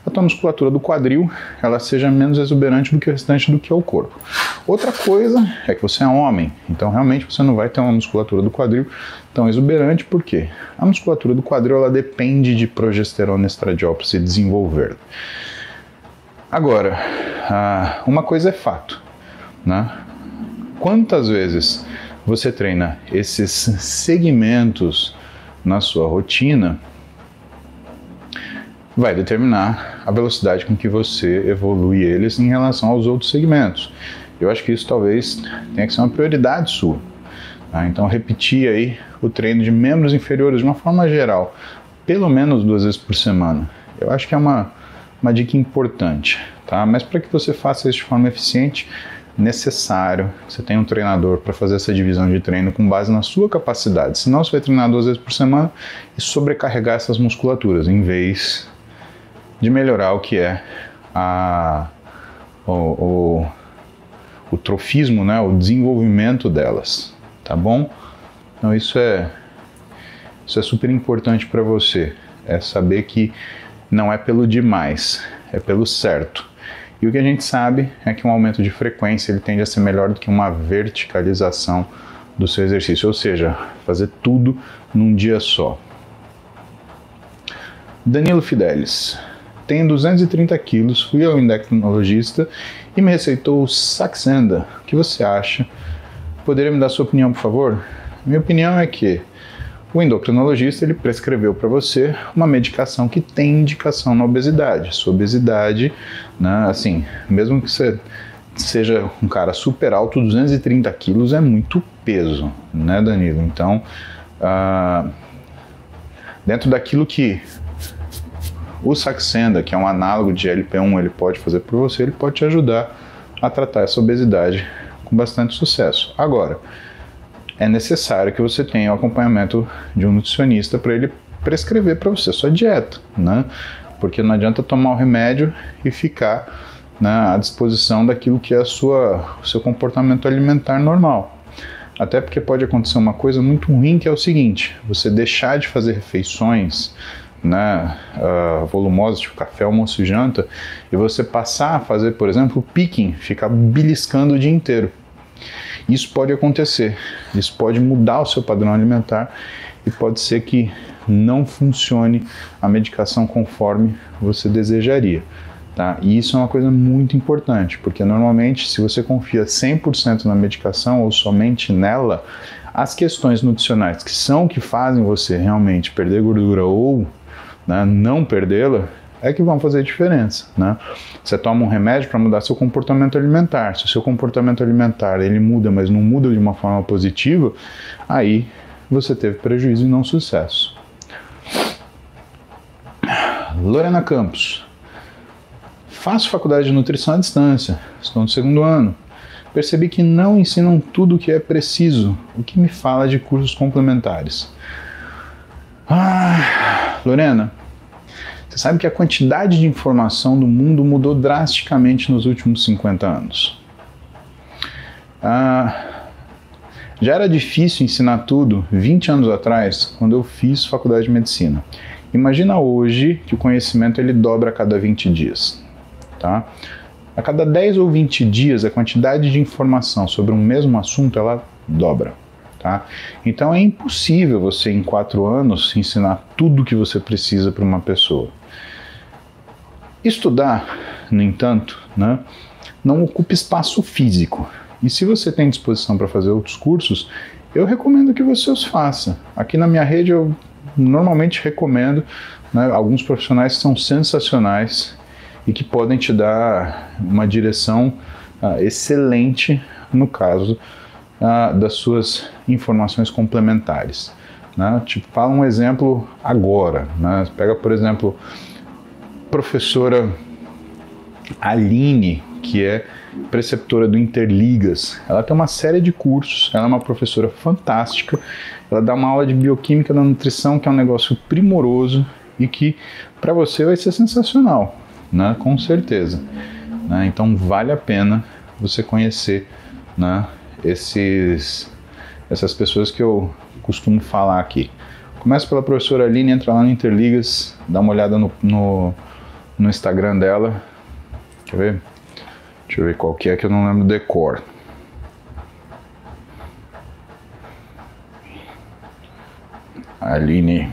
a tua musculatura do quadril ela seja menos exuberante do que o restante do que é o corpo. Outra coisa é que você é homem, então realmente você não vai ter uma musculatura do quadril tão exuberante, porque a musculatura do quadril ela depende de progesterona e estradiol para se desenvolver. Agora, uma coisa é fato, né? Quantas vezes você treina esses segmentos na sua rotina vai determinar a velocidade com que você evolui eles em relação aos outros segmentos. Eu acho que isso talvez tenha que ser uma prioridade sua. Tá? Então, repetir aí o treino de membros inferiores de uma forma geral, pelo menos duas vezes por semana. Eu acho que é uma, uma dica importante, tá? Mas para que você faça isso de forma eficiente, necessário que você tenha um treinador para fazer essa divisão de treino com base na sua capacidade. Senão você vai treinar duas vezes por semana e sobrecarregar essas musculaturas, em vez de melhorar o que é a, o, o, o trofismo, né, o desenvolvimento delas, tá bom? Então isso é isso é super importante para você, é saber que não é pelo demais, é pelo certo. E o que a gente sabe é que um aumento de frequência ele tende a ser melhor do que uma verticalização do seu exercício, ou seja, fazer tudo num dia só. Danilo Fidelis, tenho 230 quilos, fui ao endocrinologista e me receitou o Saxenda. O que você acha? Poderia me dar sua opinião, por favor? Minha opinião é que o endocrinologista ele prescreveu para você uma medicação que tem indicação na obesidade. Sua obesidade, né, assim, mesmo que você seja um cara super alto, 230 quilos é muito peso, né, Danilo? Então, ah, dentro daquilo que o Saxenda, que é um análogo de GLP-1, ele pode fazer por você, ele pode te ajudar a tratar essa obesidade com bastante sucesso. Agora, é necessário que você tenha o acompanhamento de um nutricionista para ele prescrever para você sua dieta, né? Porque não adianta tomar o remédio e ficar né, à disposição daquilo que é a sua, o seu comportamento alimentar normal. Até porque pode acontecer uma coisa muito ruim que é o seguinte: você deixar de fazer refeições né, uh, volumosas, tipo café, almoço e janta, e você passar a fazer, por exemplo, picking, ficar beliscando o dia inteiro. Isso pode acontecer, isso pode mudar o seu padrão alimentar e pode ser que não funcione a medicação conforme você desejaria. Tá? E isso é uma coisa muito importante, porque normalmente, se você confia 100% na medicação ou somente nela, as questões nutricionais que são que fazem você realmente perder gordura ou né, não perdê-la, é que vão fazer diferença, né? Você toma um remédio para mudar seu comportamento alimentar. Se o seu comportamento alimentar ele muda, mas não muda de uma forma positiva, aí você teve prejuízo e não sucesso. Lorena Campos. Faço faculdade de nutrição à distância. Estou no segundo ano. Percebi que não ensinam tudo o que é preciso, o que me fala de cursos complementares. Ah, Lorena, você sabe que a quantidade de informação do mundo mudou drasticamente nos últimos 50 anos. Ah, já era difícil ensinar tudo 20 anos atrás, quando eu fiz faculdade de medicina. Imagina hoje que o conhecimento ele dobra a cada 20 dias. Tá? A cada 10 ou 20 dias, a quantidade de informação sobre um mesmo assunto ela dobra. Tá? Então é impossível você, em quatro anos, ensinar tudo o que você precisa para uma pessoa. Estudar, no entanto, né, não ocupa espaço físico. E se você tem disposição para fazer outros cursos, eu recomendo que você os faça. Aqui na minha rede eu normalmente recomendo né, alguns profissionais que são sensacionais e que podem te dar uma direção uh, excelente no caso uh, das suas informações complementares. Né? Tipo, fala um exemplo agora. Né? Pega, por exemplo, professora Aline, que é preceptora do Interligas. Ela tem uma série de cursos, ela é uma professora fantástica. Ela dá uma aula de bioquímica da nutrição, que é um negócio primoroso e que para você vai ser sensacional, né? Com certeza. Né? Então vale a pena você conhecer né, esses, essas pessoas que eu costumo falar aqui. Começa pela professora Aline, entra lá no Interligas, dá uma olhada no, no, no Instagram dela. Quer ver? Deixa eu ver qual que é que eu não lembro do decor. Aline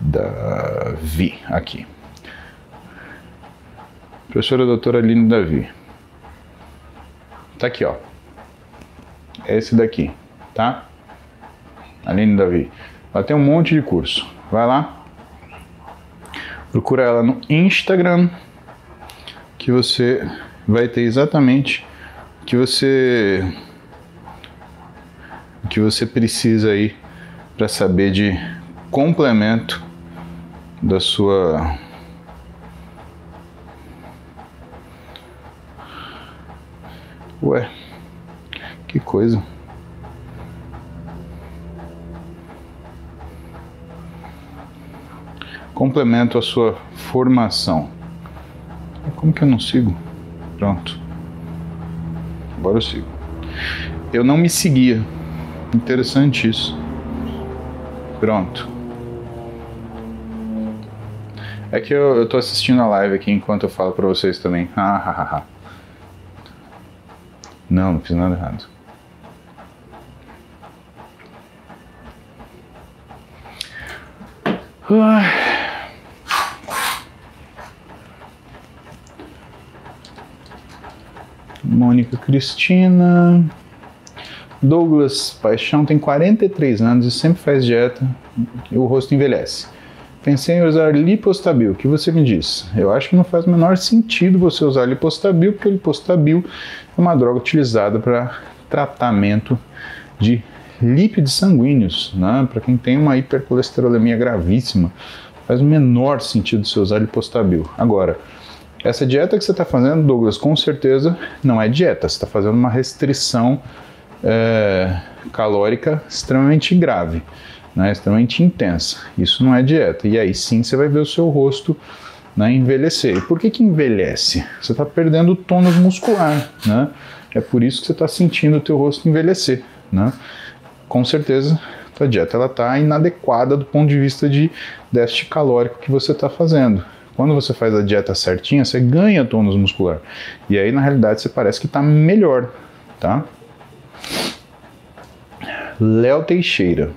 Davi, aqui. Professora doutora Aline Davi. Tá aqui, ó. É esse daqui, tá? Aline Davi. Ela tem um monte de curso. Vai lá. Procura ela no Instagram que você vai ter exatamente o que você o que você precisa aí para saber de complemento da sua Ué, que coisa. Complemento a sua formação. Como que eu não sigo? Pronto. Agora eu sigo. Eu não me seguia. Interessante isso. Pronto. É que eu, eu tô assistindo a live aqui enquanto eu falo pra vocês também. não, não fiz nada errado. Mônica Cristina. Douglas Paixão tem 43 anos e sempre faz dieta e o rosto envelhece. Pensei em usar lipostabil. O que você me diz? Eu acho que não faz o menor sentido você usar lipostabil, porque lipostabil é uma droga utilizada para tratamento de lípidos sanguíneos, né? para quem tem uma hipercolesterolemia gravíssima. Faz o menor sentido você usar lipostabil. Agora, essa dieta que você está fazendo, Douglas, com certeza não é dieta. Você está fazendo uma restrição é, calórica extremamente grave né, extremamente intensa. Isso não é dieta. E aí sim você vai ver o seu rosto né, envelhecer. E por que, que envelhece? Você está perdendo tônus muscular. Né? É por isso que você está sentindo o teu rosto envelhecer. Né? Com certeza a dieta está inadequada do ponto de vista de déficit calórico que você está fazendo. Quando você faz a dieta certinha, você ganha tônus muscular. E aí, na realidade, você parece que está melhor, tá? Léo Teixeira.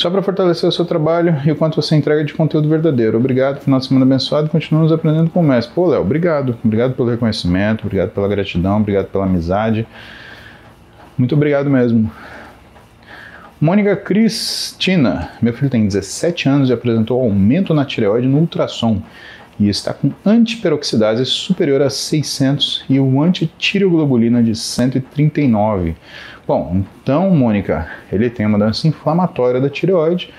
Só para fortalecer o seu trabalho e o quanto você entrega de conteúdo verdadeiro. Obrigado, final de semana abençoado e continuamos aprendendo com o mestre. Pô, Léo, obrigado. Obrigado pelo reconhecimento, obrigado pela gratidão, obrigado pela amizade. Muito obrigado mesmo. Mônica Cristina, meu filho tem 17 anos e apresentou aumento na tireoide no ultrassom e está com antiperoxidase superior a 600 e o antitireoglobulina de 139. Bom, então, Mônica, ele tem uma doença inflamatória da tireoide,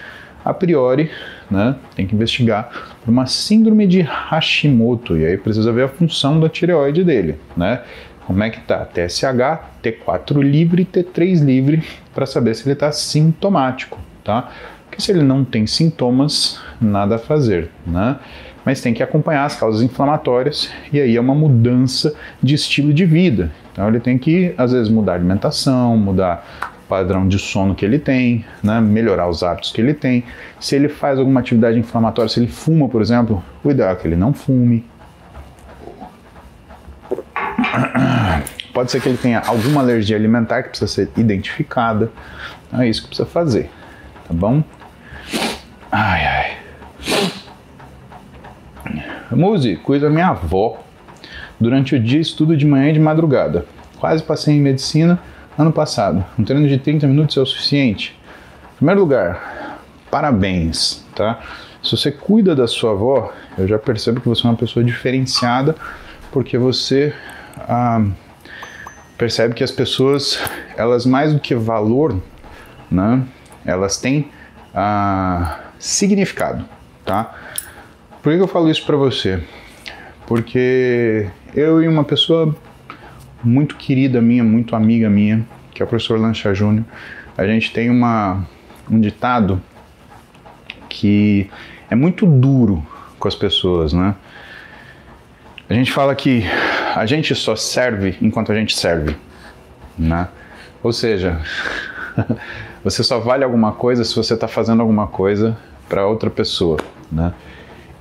a priori, né, tem que investigar por uma síndrome de Hashimoto, e aí precisa ver a função da tireoide dele, né? Como é que tá? TSH, T4 livre, T3 livre, para saber se ele está sintomático, tá? Porque se ele não tem sintomas, nada a fazer, né? Mas tem que acompanhar as causas inflamatórias e aí é uma mudança de estilo de vida. Então ele tem que, às vezes, mudar a alimentação, mudar o padrão de sono que ele tem, né? melhorar os hábitos que ele tem. Se ele faz alguma atividade inflamatória, se ele fuma, por exemplo, é que ele não fume. Pode ser que ele tenha alguma alergia alimentar que precisa ser identificada. É isso que precisa fazer, tá bom? Ai, ai. Muse, cuida da minha avó Durante o dia estudo de manhã e de madrugada. Quase passei em medicina ano passado. Um treino de 30 minutos é o suficiente? Em primeiro lugar, parabéns, tá? Se você cuida da sua avó, eu já percebo que você é uma pessoa diferenciada, porque você ah, percebe que as pessoas, elas mais do que valor, né? Elas têm ah, significado, tá? Por que eu falo isso para você? Porque eu e uma pessoa muito querida minha, muito amiga minha, que é o professor Lancha Júnior, a gente tem uma, um ditado que é muito duro com as pessoas, né? A gente fala que a gente só serve enquanto a gente serve, né? Ou seja, você só vale alguma coisa se você está fazendo alguma coisa para outra pessoa, né?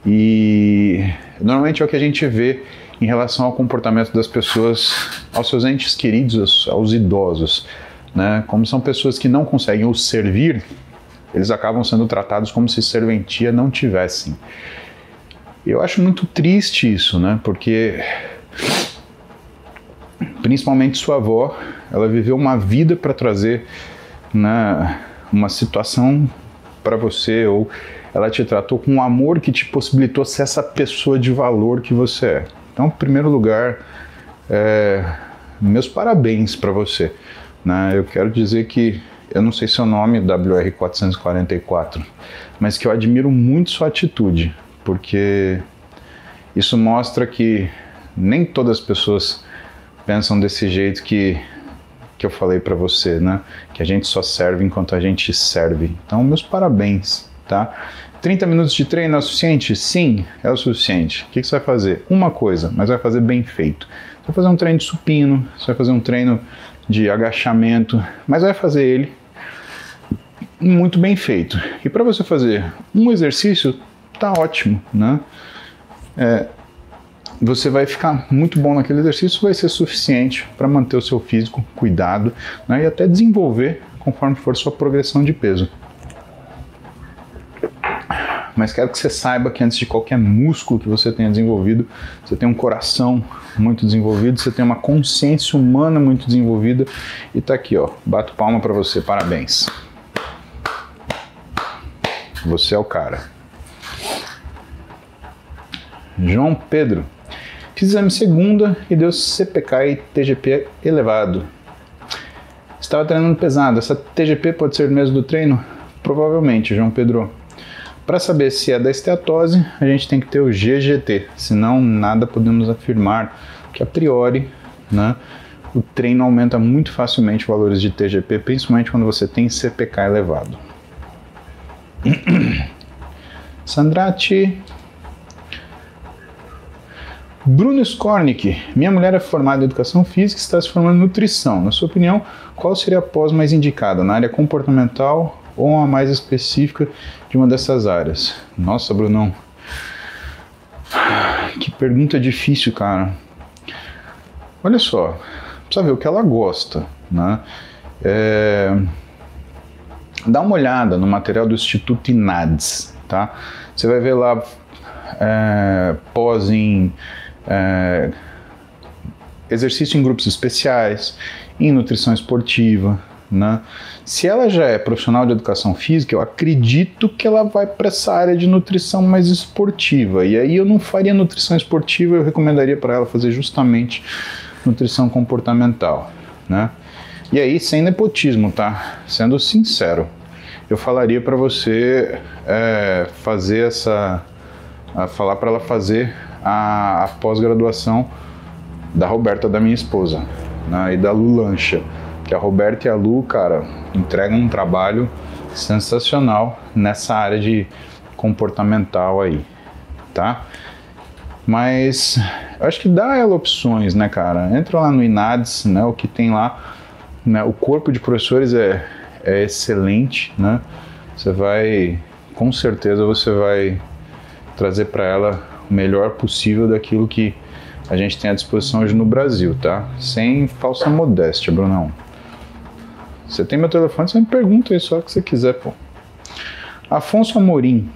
E normalmente é o que a gente vê em relação ao comportamento das pessoas, aos seus entes queridos, aos idosos, né? Como são pessoas que não conseguem os servir, eles acabam sendo tratados como se serventia não tivessem. Eu acho muito triste isso, né? Porque principalmente sua avó, ela viveu uma vida para trazer né, uma situação para você ou ela te tratou com um amor que te possibilitou ser essa pessoa de valor que você é. Então, em primeiro lugar, é, meus parabéns para você. Né? Eu quero dizer que eu não sei seu nome, WR444, mas que eu admiro muito sua atitude, porque isso mostra que nem todas as pessoas pensam desse jeito que que eu falei para você, né? Que a gente só serve enquanto a gente serve. Então, meus parabéns, tá? 30 minutos de treino é o suficiente? Sim, é o suficiente. O que, você vai fazer? Uma coisa, mas vai fazer bem feito. Você vai fazer um treino de supino, você vai fazer um treino de agachamento, mas vai fazer ele muito bem feito. E para você fazer um exercício, tá ótimo, né? É, você vai ficar muito bom naquele exercício, vai ser suficiente para manter o seu físico cuidado né, e até desenvolver conforme for sua progressão de peso. Mas quero que você saiba que antes de qualquer músculo que você tenha desenvolvido, você tem um coração muito desenvolvido, você tem uma consciência humana muito desenvolvida e tá aqui, ó. Bato palma para você, parabéns. Você é o cara. João Pedro. Fiz exame segunda e deu CPK e TGP elevado. Estava treinando pesado. Essa TGP pode ser mesmo do treino? Provavelmente, João Pedro. Para saber se é da esteatose, a gente tem que ter o GGT, senão nada podemos afirmar que a priori, né, o treino aumenta muito facilmente valores de TGP, principalmente quando você tem CPK elevado. Sandrati. Bruno Skornik, minha mulher é formada em educação física e está se formando em nutrição. Na sua opinião, qual seria a pós mais indicada, na área comportamental ou uma mais específica de uma dessas áreas? Nossa, Brunão. Que pergunta difícil, cara. Olha só, precisa ver o que ela gosta, né? É... Dá uma olhada no material do Instituto INADS, tá? Você vai ver lá é, pós em é, exercício em grupos especiais, em nutrição esportiva, né? Se ela já é profissional de educação física, eu acredito que ela vai para essa área de nutrição mais esportiva. E aí eu não faria nutrição esportiva, eu recomendaria para ela fazer justamente nutrição comportamental, né? E aí sem nepotismo, tá? Sendo sincero, eu falaria para você é, fazer essa, falar para ela fazer a, a pós-graduação da Roberta, da minha esposa, né, e da Lu Lancha. Que a Roberta e a Lu, cara, entregam um trabalho sensacional nessa área de comportamental aí, tá? Mas acho que dá ela opções, né, cara? Entra lá no INADS, né? O que tem lá, né? O corpo de professores é, é excelente, né? Você vai, com certeza, você vai trazer para ela melhor possível daquilo que a gente tem à disposição hoje no Brasil, tá? Sem falsa modéstia, Brunão. Você tem meu telefone, você me pergunta aí só o que você quiser, pô. Afonso Amorim.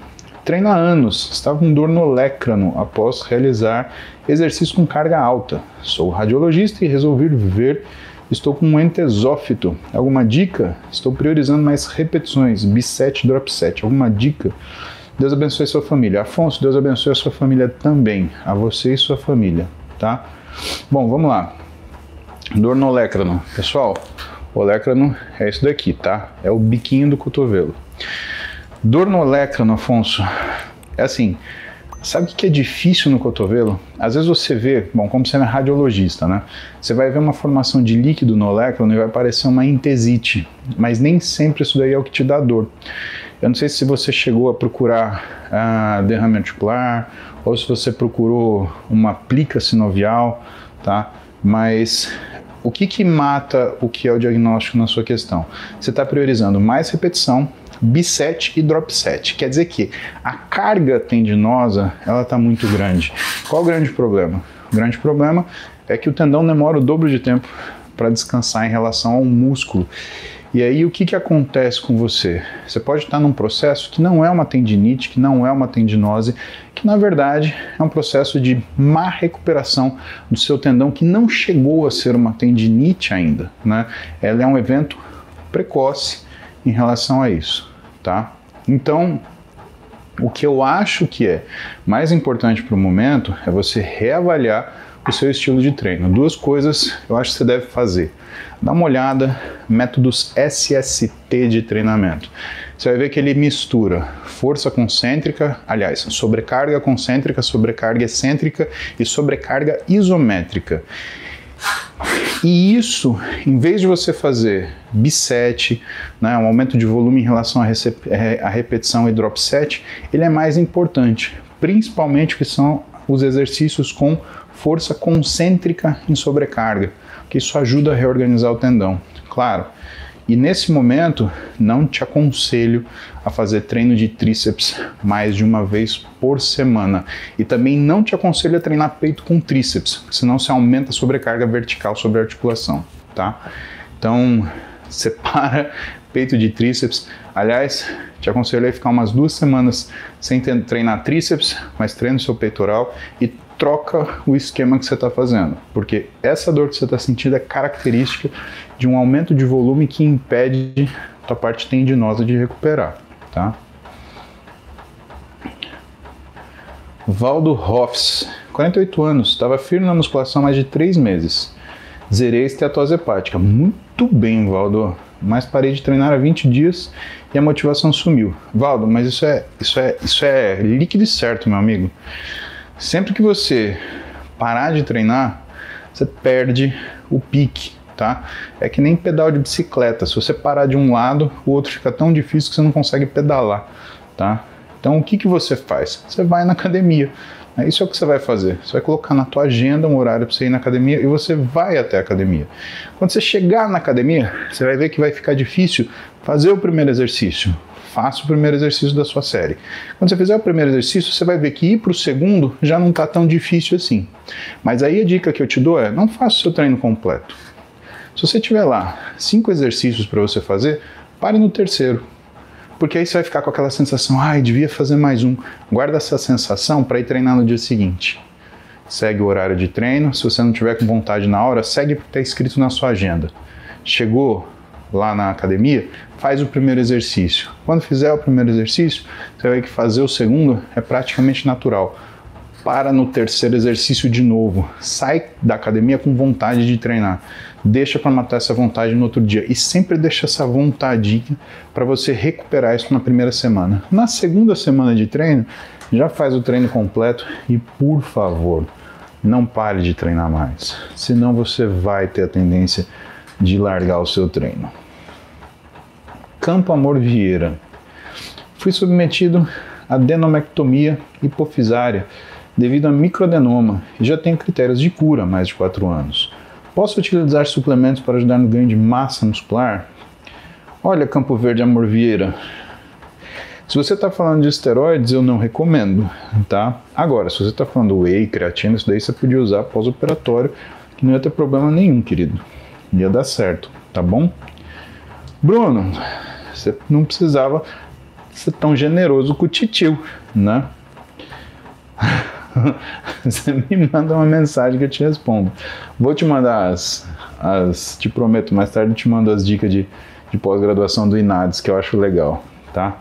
Treina há anos, estava com dor no lécrano após realizar exercício com carga alta. Sou radiologista e resolvi ver. Estou com um entesófito. Alguma dica? Estou priorizando mais repetições, B7, drop 7. Alguma dica? Deus abençoe sua família. Afonso, Deus abençoe a sua família também, a você e sua família, tá? Bom, vamos lá. Dor no olécrano. Pessoal, o olécrano é isso daqui, tá? É o biquinho do cotovelo. Dor no olécrano, Afonso, é assim, sabe o que é difícil no cotovelo? Às vezes você vê, bom, como você é radiologista, né? Você vai ver uma formação de líquido no olécrano e vai parecer uma entesite, mas nem sempre isso daí é o que te dá dor. Eu não sei se você chegou a procurar a derrame articular ou se você procurou uma plica sinovial, tá? Mas o que, que mata o que é o diagnóstico na sua questão? Você está priorizando mais repetição, biset e drop set. Quer dizer que a carga tendinosa ela está muito grande. Qual o grande problema? O grande problema é que o tendão demora o dobro de tempo para descansar em relação ao músculo. E aí o que, que acontece com você? Você pode estar num processo que não é uma tendinite, que não é uma tendinose, que na verdade é um processo de má recuperação do seu tendão que não chegou a ser uma tendinite ainda, né? Ela é um evento precoce em relação a isso, tá? Então, o que eu acho que é mais importante para o momento é você reavaliar o seu estilo de treino. Duas coisas eu acho que você deve fazer. Dá uma olhada, métodos SST de treinamento. Você vai ver que ele mistura força concêntrica, aliás, sobrecarga concêntrica, sobrecarga excêntrica e sobrecarga isométrica. E isso, em vez de você fazer biset, né, um aumento de volume em relação à, é, repetição e drop set, ele é mais importante, principalmente que são os exercícios com força concêntrica em sobrecarga, que isso ajuda a reorganizar o tendão. Claro, e nesse momento, não te aconselho a fazer treino de tríceps mais de uma vez por semana. E também não te aconselho a treinar peito com tríceps, senão você aumenta a sobrecarga vertical sobre a articulação, tá? Então, separa peito de tríceps. Aliás, te aconselho a ficar umas duas semanas sem treinar tríceps, mas treina o seu peitoral e troca o esquema que você está fazendo, porque essa dor que você está sentindo é característica de um aumento de volume que impede a parte tendinosa de recuperar, tá? Valdo Hoffs, 48 anos, estava firme na musculação há mais de 3 meses. Zerei esteatose hepática. Muito bem, Valdo. Mas parei de treinar há 20 dias e a motivação sumiu. Valdo, mas isso é, isso é, isso é líquido e certo, meu amigo. Sempre que você parar de treinar, você perde o pique, tá? É que nem pedal de bicicleta. Se você parar de um lado, o outro fica tão difícil que você não consegue pedalar, tá? Então o que, que você faz? Você vai na academia. Né? Isso é o que você vai fazer. Você vai colocar na tua agenda um horário para você ir na academia e você vai até a academia. Quando você chegar na academia, você vai ver que vai ficar difícil fazer o primeiro exercício faça o primeiro exercício da sua série. Quando você fizer o primeiro exercício, você vai ver que ir para o segundo já não está tão difícil assim. Mas aí a dica que eu te dou é: não faça o seu treino completo. Se você tiver lá cinco exercícios para você fazer, pare no terceiro. Porque aí você vai ficar com aquela sensação, ai, devia fazer mais um. Guarda essa sensação para ir treinar no dia seguinte. Segue o horário de treino. Se você não tiver com vontade na hora, segue o que está escrito na sua agenda. Chegou, lá na academia, faz o primeiro exercício. Quando fizer o primeiro exercício, você vai que fazer o segundo é praticamente natural. Para no terceiro exercício de novo. Sai da academia com vontade de treinar. Deixa para matar essa vontade no outro dia. E sempre deixa essa vontadinha para você recuperar isso na primeira semana. Na segunda semana de treino, já faz o treino completo e, por favor, não pare de treinar mais. Senão você vai ter a tendência de largar o seu treino. Campo Amor Vieira. Fui submetido a adenomectomia hipofisária devido a microadenoma e já tenho critérios de cura há mais de 4 anos. Posso utilizar suplementos para ajudar no ganho de massa muscular? Olha, Campo Verde Amor Vieira, se você está falando de esteroides, eu não recomendo, tá? Agora, se você está falando whey, creatina, isso daí você podia usar pós-operatório, que não ia ter problema nenhum, querido. Ia dar certo, tá bom? Bruno, você não precisava ser tão generoso com o titio, né? você me manda uma mensagem que eu te respondo. Vou te mandar as, as te prometo, mais tarde eu te mando as dicas de, de pós-graduação do INADES que eu acho legal, tá?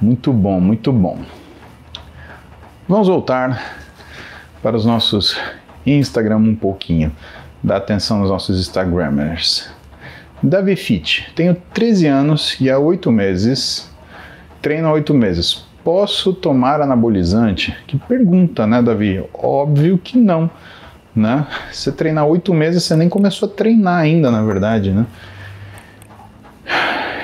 Muito bom, muito bom. Vamos voltar para os nossos Instagram um pouquinho. Dá atenção nos nossos Instagramers. Davi Fit, tenho 13 anos e há 8 meses, treino há 8 meses. Posso tomar anabolizante? Que pergunta, né, Davi? Óbvio que não, né? Você treina há 8 meses, você nem começou a treinar ainda, na verdade, né?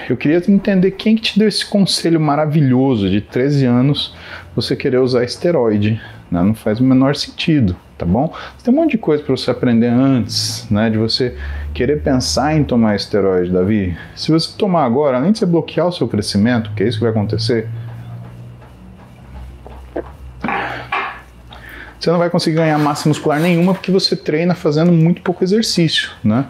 eu queria entender quem que te deu esse conselho maravilhoso de 13 anos você querer usar esteroide. Né? Não faz o menor sentido, tá bom? Tem um monte de coisa para você aprender antes, né? De você querer pensar em tomar esteroide, Davi. Se você tomar agora, além de você bloquear o seu crescimento, que é isso que vai acontecer, você não vai conseguir ganhar massa muscular nenhuma porque você treina fazendo muito pouco exercício, né?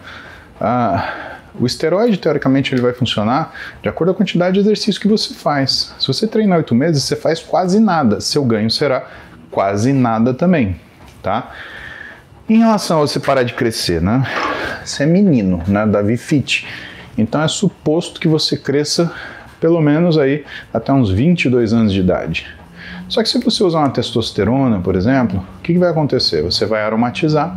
Ah, o esteroide, teoricamente, ele vai funcionar de acordo com a quantidade de exercício que você faz. Se você treinar oito meses, você faz quase nada. Seu ganho será quase nada também, tá? Em relação a você parar de crescer, né? Você é menino, né? Davi Fit. Então é suposto que você cresça pelo menos aí até uns 22 anos de idade. Só que se você usar uma testosterona, por exemplo, o que, que vai acontecer? Você vai aromatizar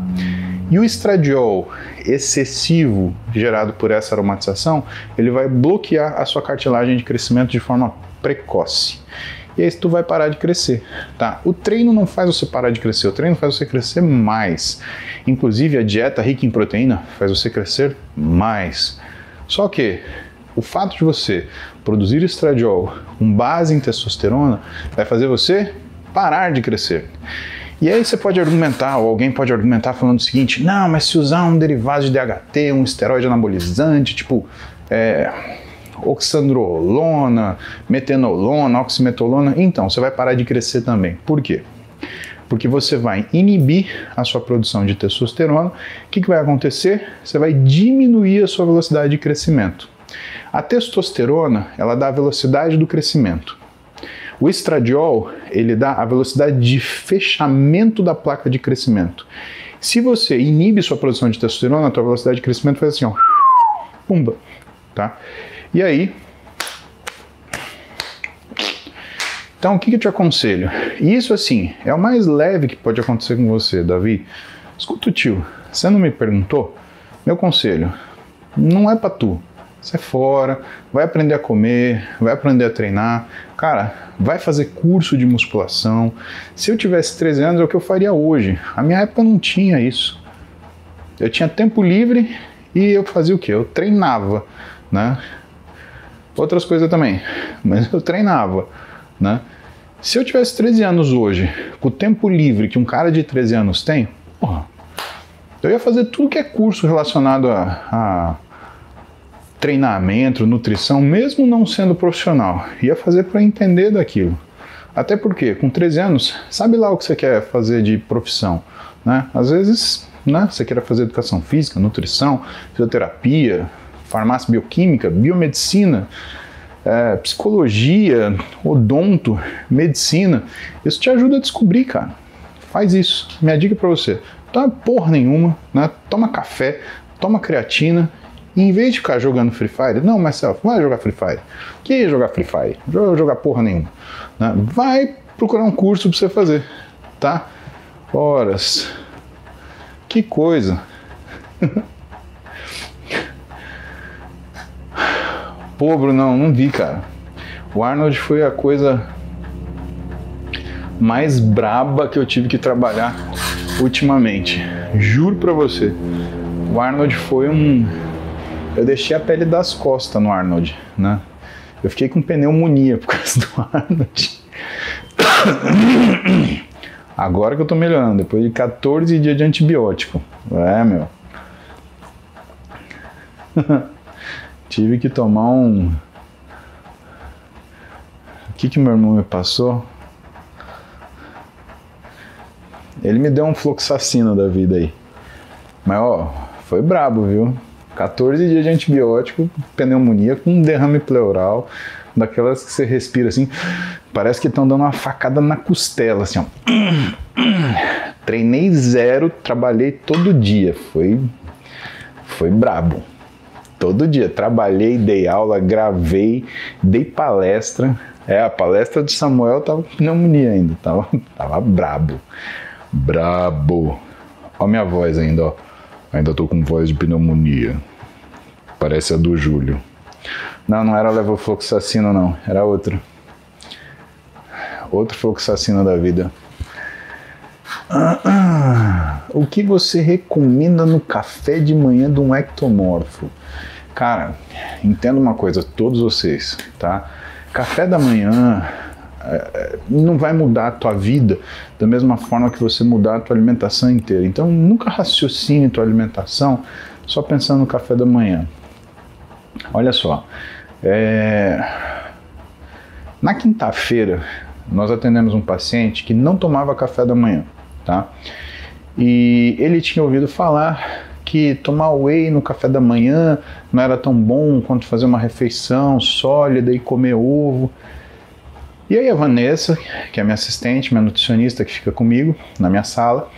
e o estradiol excessivo gerado por essa aromatização, ele vai bloquear a sua cartilagem de crescimento de forma precoce. E aí tu vai parar de crescer, tá? O treino não faz você parar de crescer, o treino faz você crescer mais. Inclusive a dieta rica em proteína faz você crescer mais. Só que o fato de você produzir estradiol com base em testosterona vai fazer você parar de crescer. E aí você pode argumentar, ou alguém pode argumentar falando o seguinte: não, mas se usar um derivado de DHT, um esteroide anabolizante, tipo é, oxandrolona, metenolona, oximetolona, então você vai parar de crescer também. Por quê? Porque você vai inibir a sua produção de testosterona. O que, que vai acontecer? Você vai diminuir a sua velocidade de crescimento. A testosterona, ela dá a velocidade do crescimento. O estradiol, ele dá a velocidade de fechamento da placa de crescimento. Se você inibe sua produção de testosterona, a tua velocidade de crescimento faz assim, ó, pumba, tá? E aí, então o que, que eu te aconselho? Isso assim, é o mais leve que pode acontecer com você, Davi. Escuta o tio, você não me perguntou? Meu conselho, não é para tu, Sai fora, vai aprender a comer, vai aprender a treinar. Cara, vai fazer curso de musculação. Se eu tivesse 13 anos, é o que eu faria hoje. A minha época não tinha isso. Eu tinha tempo livre e eu fazia o quê? Eu treinava, né? Outras coisas também, mas eu treinava, né? Se eu tivesse 13 anos hoje, com o tempo livre que um cara de 13 anos tem, porra, eu ia fazer tudo que é curso relacionado a, a treinamento, nutrição, mesmo não sendo profissional, ia fazer para entender daquilo. Até porque, com 13 anos, sabe lá o que você quer fazer de profissão, né? Às vezes, né, você quer fazer educação física, nutrição, fisioterapia, farmácia bioquímica, biomedicina, é, psicologia, odonto, medicina. Isso te ajuda a descobrir, cara. Faz isso. Minha dica para você: toma porra nenhuma, né? Toma café, toma creatina e em vez de ficar jogando Free Fire, não, Marcelo, vai jogar Free Fire. Que jogar Free Fire? Jogar, jogar porra nenhuma. Né? Vai procurar um curso pra você fazer, tá? Horas. Que coisa. Pô, Brunão, não vi, cara. O Arnold foi a coisa mais braba que eu tive que trabalhar ultimamente. Juro pra você. O Arnold foi um eu deixei a pele das costas no Arnold, né? Eu fiquei com pneumonia por causa do Arnold. Agora que eu tô melhorando, depois de 14 dias de antibiótico. É, meu. Tive que tomar um. O que que meu irmão me passou? Ele me deu um fluoxacina da vida aí. Mas ó, foi brabo, viu? 14 dias de antibiótico, pneumonia com derrame pleural, daquelas que você respira assim, parece que estão dando uma facada na costela, assim, ó. Treinei zero, trabalhei todo dia, foi foi brabo. Todo dia trabalhei, dei aula, gravei, dei palestra. É, a palestra de Samuel tava com pneumonia ainda, tava, tava brabo. Brabo. Ó minha voz ainda, ó. Ainda tô com voz de pneumonia. Parece a do Júlio. Não, não era levofloxacina não, era outra. Outro fluoxacina da vida. Ah, ah. O que você recomenda no café de manhã de um ectomorfo? Cara, entenda uma coisa, todos vocês, tá? Café da manhã é, não vai mudar a tua vida da mesma forma que você mudar a tua alimentação inteira. Então nunca raciocine tua alimentação só pensando no café da manhã. Olha só, é... na quinta-feira nós atendemos um paciente que não tomava café da manhã, tá? E ele tinha ouvido falar que tomar whey no café da manhã não era tão bom quanto fazer uma refeição sólida e comer ovo. E aí a Vanessa, que é minha assistente, minha nutricionista que fica comigo na minha sala,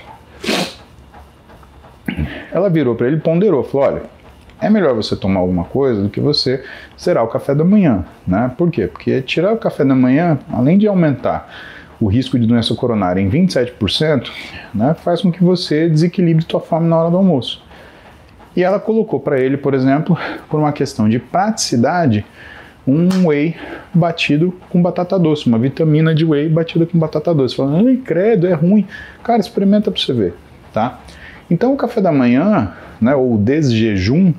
ela virou para ele e ponderou, falou: "Olha, é melhor você tomar alguma coisa do que você zerar o café da manhã, né? Por quê? Porque tirar o café da manhã, além de aumentar o risco de doença coronária em 27%, né, faz com que você desequilibre sua fome na hora do almoço. E ela colocou para ele, por exemplo, por uma questão de praticidade, um whey batido com batata doce, uma vitamina de whey batida com batata doce. Falando, ai, credo, é ruim. Cara, experimenta para você ver, tá? Então o café da manhã, né, ou desjejum,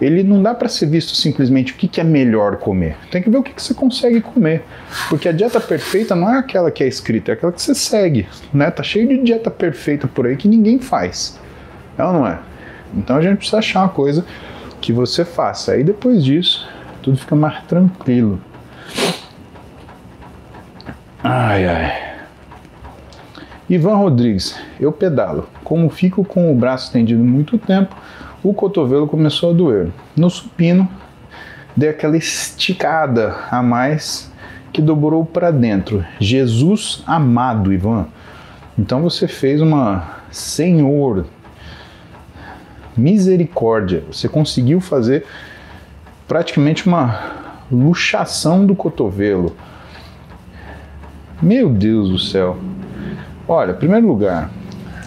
ele não dá para ser visto simplesmente o que, que, é melhor comer. Tem que ver o que, que, você consegue comer. Porque a dieta perfeita não é aquela que é escrita, é aquela que você segue. Né? Tá cheio de dieta perfeita por aí que ninguém faz. Ela não é. Então a gente precisa achar uma coisa que você faça. Aí depois disso, tudo fica mais tranquilo. Ai, ai. Ivan Rodrigues, eu pedalo. Como fico com o braço estendido muito tempo, o cotovelo começou a doer. No supino, dei aquela esticada a mais que dobrou para dentro. Jesus amado, Ivan. Então você fez uma Senhor misericórdia. Você conseguiu fazer praticamente uma luxação do cotovelo. Meu Deus do céu. Olha, primeiro lugar,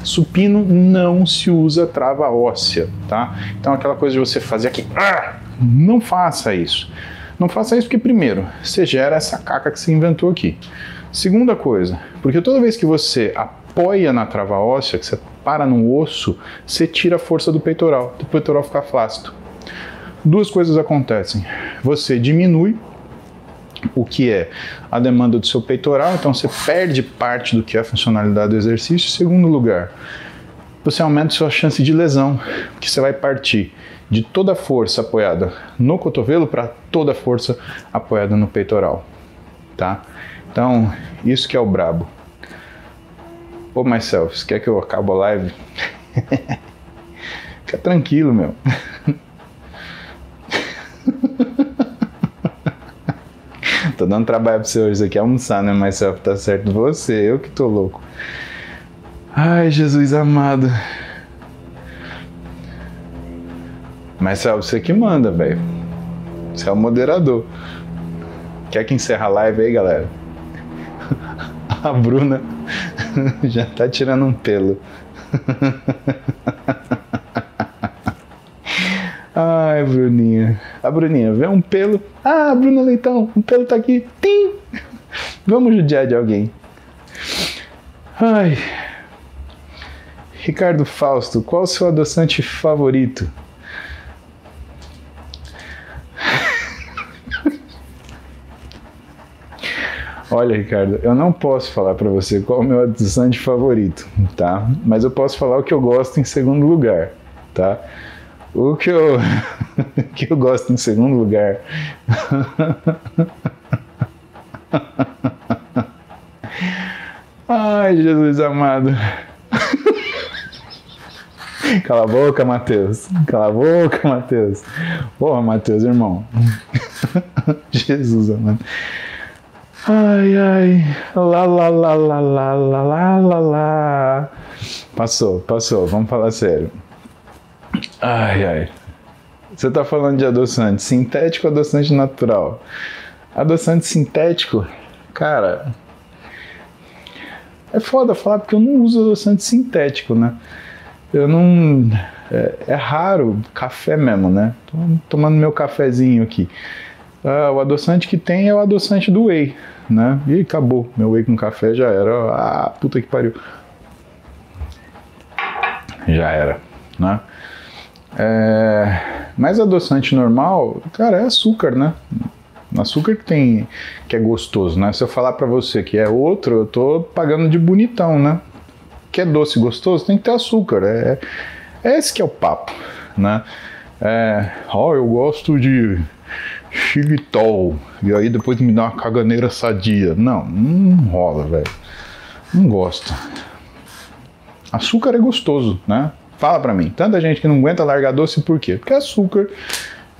supino não se usa trava óssea, tá? Então aquela coisa de você fazer aqui, ah, não faça isso. Não faça isso porque primeiro, você gera essa caca que você inventou aqui. Segunda coisa, porque toda vez que você apoia na trava óssea, que você para no osso, você tira a força do peitoral, o peitoral fica flácido. Duas coisas acontecem. Você diminui o que é a demanda do seu peitoral, então você perde parte do que é a funcionalidade do exercício. Segundo lugar, você aumenta sua chance de lesão, que você vai partir de toda a força apoiada no cotovelo para toda a força apoiada no peitoral, tá? Então, isso que é o brabo. Ô myself, você quer que eu acabe a live? Fica tranquilo, meu. tô dando trabalho pra você hoje aqui almoçar, né, myself? Tá certo você, eu que tô louco. Ai, Jesus amado. Mas é você que manda, velho. Você é o moderador. Quer que encerre a live aí, galera? A Bruna já tá tirando um pelo. Ai, Bruninha. A Bruninha vê um pelo. Ah, Bruna Leitão, um pelo tá aqui. Tim! Vamos judiar de alguém. Ai. Ricardo Fausto, qual o seu adoçante favorito? Olha, Ricardo, eu não posso falar para você qual é o meu adoçante favorito, tá? Mas eu posso falar o que eu gosto em segundo lugar, tá? O que eu, que eu gosto em segundo lugar. Ai, Jesus amado. Cala a boca, Matheus. Cala a boca, Matheus. Porra, Matheus, irmão. Jesus amado. Ai, ai. Lá, lá, lá, lá, lá, lá, lá, lá. Passou, passou. Vamos falar sério. Ai, ai. Você tá falando de adoçante sintético ou adoçante natural? Adoçante sintético, cara. É foda falar porque eu não uso adoçante sintético, né? Eu não. É, é raro café mesmo, né? Tô tomando meu cafezinho aqui. Ah, o adoçante que tem é o adoçante do whey né? E acabou. Meu whey com café já era. Ah, puta que pariu. Já era, né? É, mas adoçante normal, cara, é açúcar, né? Açúcar que tem que é gostoso, né? Se eu falar para você que é outro, eu tô pagando de bonitão, né? Que é doce gostoso, tem que ter açúcar. É, é esse que é o papo, né? É, ó, oh, eu gosto de xilitol e aí depois me dá uma caganeira sadia. Não, não rola, velho. Não gosto. Açúcar é gostoso, né? Fala pra mim. Tanta gente que não aguenta largar doce por quê? Porque açúcar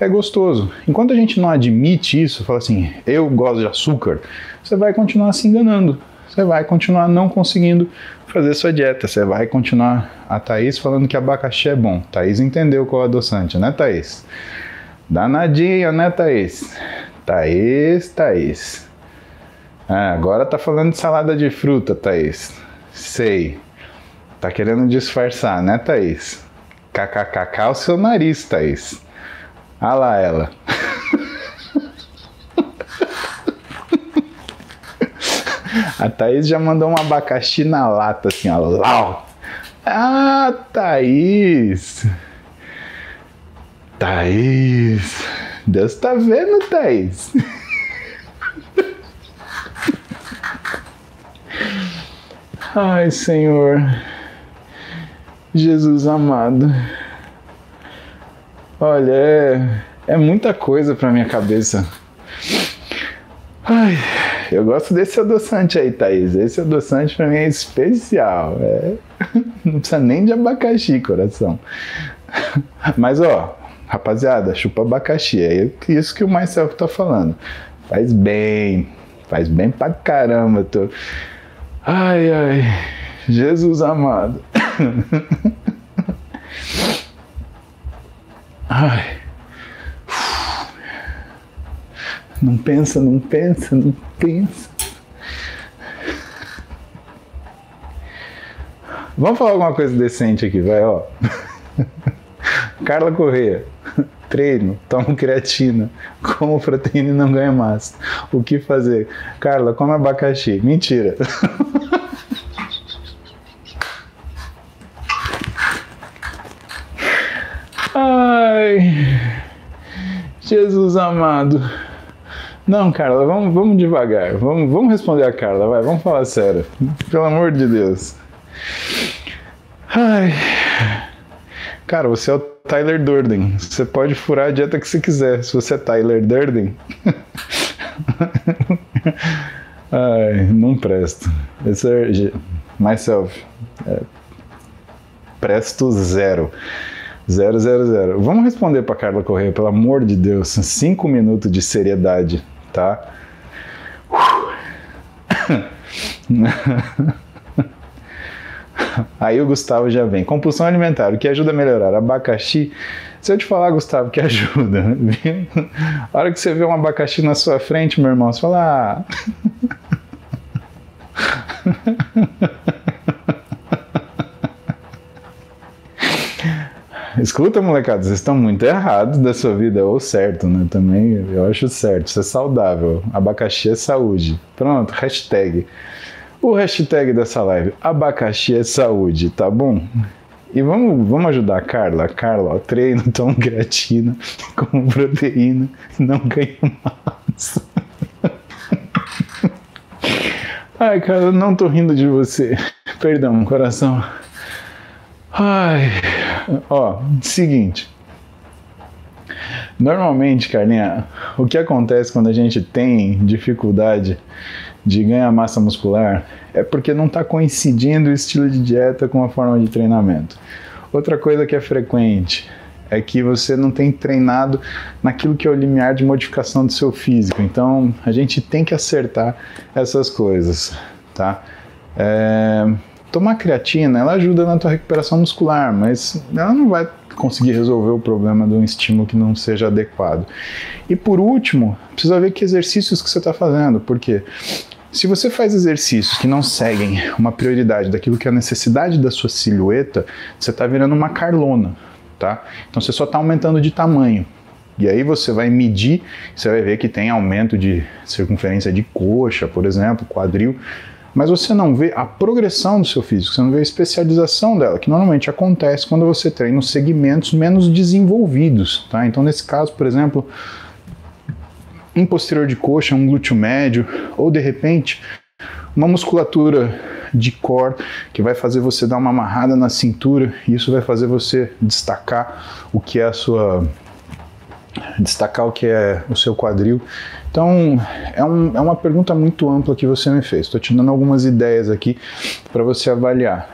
é gostoso. Enquanto a gente não admite isso, fala assim, eu gosto de açúcar, você vai continuar se enganando. Você vai continuar não conseguindo fazer sua dieta. Você vai continuar a Thaís falando que abacaxi é bom. Thaís entendeu qual é adoçante, né, Thaís? Danadinha, né, Thaís? Thaís, Thaís. Ah, agora tá falando de salada de fruta, Thaís. Sei. Tá querendo disfarçar, né, Thaís? KKKK o seu nariz, Thaís. Ah lá ela. A Thaís já mandou um abacaxi na lata, assim, ó. Lau. Ah, Thaís. Thaís. Deus tá vendo, Thaís. Ai, Senhor. Jesus amado. Olha, é, é muita coisa para minha cabeça. Ai, eu gosto desse adoçante aí, Thaís. Esse adoçante para mim é especial. É... Não precisa nem de abacaxi, coração. Mas ó, rapaziada, chupa abacaxi. É isso que o Myself tá falando. Faz bem, faz bem pra caramba. Tô... Ai, ai, Jesus amado. Ai. Não pensa, não pensa, não pensa. Vamos falar alguma coisa decente aqui, vai, ó. Carla Corrêa. Treino, tomo creatina, como proteína e não ganha massa. O que fazer? Carla, come abacaxi. Mentira. Ai, Jesus amado. Não, Carla, vamos, vamos devagar. Vamos, vamos responder a Carla, vai, vamos falar sério. Pelo amor de Deus. Ai. Cara, você é o Tyler Durden. Você pode furar a dieta que você quiser. Se você é Tyler Durden. Ai, não presto. Esse é myself. É, presto zero. Zero, zero, zero. Vamos responder para Carla Correia, pelo amor de Deus. Cinco minutos de seriedade, tá? Aí o Gustavo já vem. Compulsão alimentar, o que ajuda a melhorar? Abacaxi. Se eu te falar, Gustavo, que ajuda? A hora que você vê um abacaxi na sua frente, meu irmão, você fala. Ah. Escuta, molecada, vocês estão muito errados da sua vida, ou certo, né? Também eu acho certo, isso é saudável. Abacaxi é saúde. Pronto, hashtag. O hashtag dessa live, abacaxi é saúde, tá bom? E vamos, vamos ajudar a Carla. Carla, ó, treino, tomo creatina, como proteína, não ganho massa. Ai, Carla, não tô rindo de você. Perdão, coração. Ai, ó, seguinte. Normalmente, Carlinha, o que acontece quando a gente tem dificuldade de ganhar massa muscular é porque não está coincidindo o estilo de dieta com a forma de treinamento. Outra coisa que é frequente é que você não tem treinado naquilo que é o limiar de modificação do seu físico. Então, a gente tem que acertar essas coisas, tá? É, Tomar creatina, ela ajuda na tua recuperação muscular, mas ela não vai conseguir resolver o problema de um estímulo que não seja adequado. E por último, precisa ver que exercícios que você está fazendo, porque se você faz exercícios que não seguem uma prioridade daquilo que é a necessidade da sua silhueta, você está virando uma carlona, tá? Então você só está aumentando de tamanho. E aí você vai medir, você vai ver que tem aumento de circunferência de coxa, por exemplo, quadril, mas você não vê a progressão do seu físico, você não vê a especialização dela, que normalmente acontece quando você treina os segmentos menos desenvolvidos, tá? Então, nesse caso, por exemplo, um posterior de coxa, um glúteo médio, ou de repente, uma musculatura de core que vai fazer você dar uma amarrada na cintura e isso vai fazer você destacar o que é a sua destacar o que é o seu quadril. Então, é, um, é uma pergunta muito ampla que você me fez. Estou te dando algumas ideias aqui para você avaliar.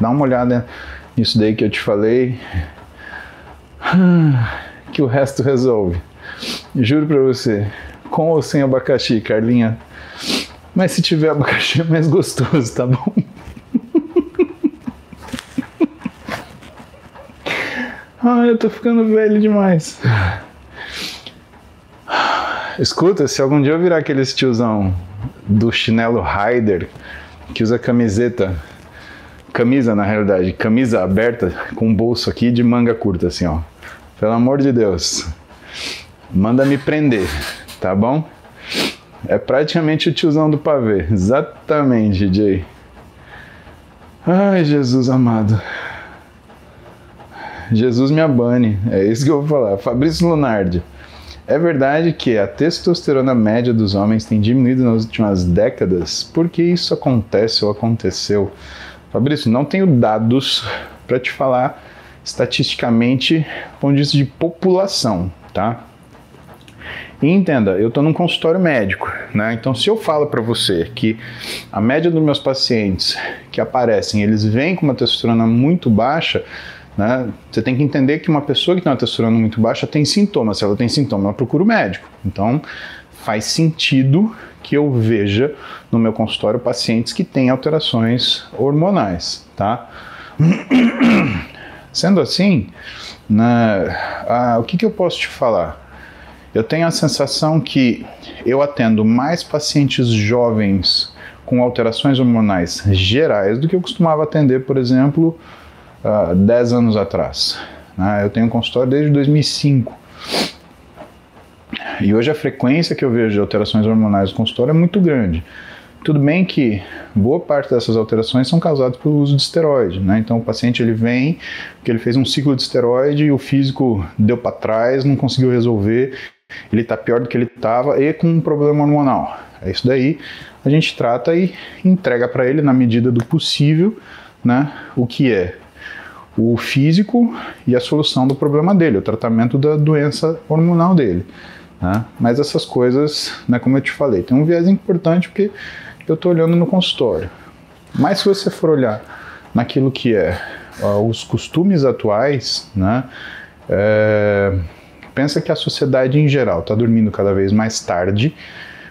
Dá uma olhada nisso daí que eu te falei, que o resto resolve. Juro para você, com ou sem abacaxi, Carlinha. Mas se tiver abacaxi é mais gostoso, tá bom? Ai, eu tô ficando velho demais. Escuta, se algum dia eu virar aquele tiozão do chinelo Rider que usa camiseta, camisa na realidade, camisa aberta com bolso aqui de manga curta assim, ó. Pelo amor de Deus. Manda me prender, tá bom? É praticamente o tiozão do pavê. Exatamente, DJ. Ai, Jesus amado. Jesus me abane. É isso que eu vou falar. Fabrício Lunardi. É verdade que a testosterona média dos homens tem diminuído nas últimas décadas? Por que isso acontece ou aconteceu? Fabrício, não tenho dados para te falar estatisticamente, ponto de população, tá? E entenda, eu estou num consultório médico, né? Então, se eu falo para você que a média dos meus pacientes que aparecem, eles vêm com uma testosterona muito baixa, né? Você tem que entender que uma pessoa que tem uma testosterona muito baixa tem sintomas. Se ela tem sintomas, ela procura o médico. Então, faz sentido que eu veja no meu consultório pacientes que têm alterações hormonais, tá? Sendo assim, né, ah, o que, que eu posso te falar? Eu tenho a sensação que eu atendo mais pacientes jovens com alterações hormonais gerais do que eu costumava atender, por exemplo, uh, 10 anos atrás. Né? Eu tenho um consultório desde 2005. E hoje a frequência que eu vejo de alterações hormonais no consultório é muito grande. Tudo bem que boa parte dessas alterações são causadas pelo uso de esteroide, né? Então o paciente ele vem porque ele fez um ciclo de esteroide e o físico deu para trás, não conseguiu resolver, ele está pior do que ele estava e com um problema hormonal. É isso daí, a gente trata e entrega para ele na medida do possível, né? O que é o físico e a solução do problema dele, o tratamento da doença hormonal dele. Né? Mas essas coisas, né, como eu te falei, tem um viés importante porque eu estou olhando no consultório. Mas se você for olhar naquilo que é os costumes atuais, né, é, pensa que a sociedade em geral está dormindo cada vez mais tarde,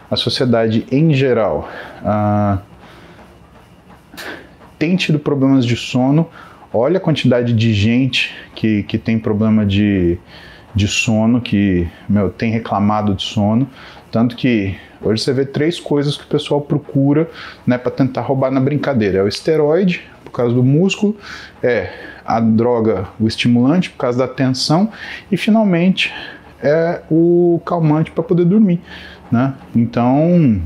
a sociedade em geral uh, tem tido problemas de sono olha a quantidade de gente que, que tem problema de, de sono, que meu, tem reclamado de sono. Tanto que hoje você vê três coisas que o pessoal procura né, para tentar roubar na brincadeira: é o esteroide, por causa do músculo, é a droga, o estimulante, por causa da tensão, e finalmente é o calmante para poder dormir. Né? Então,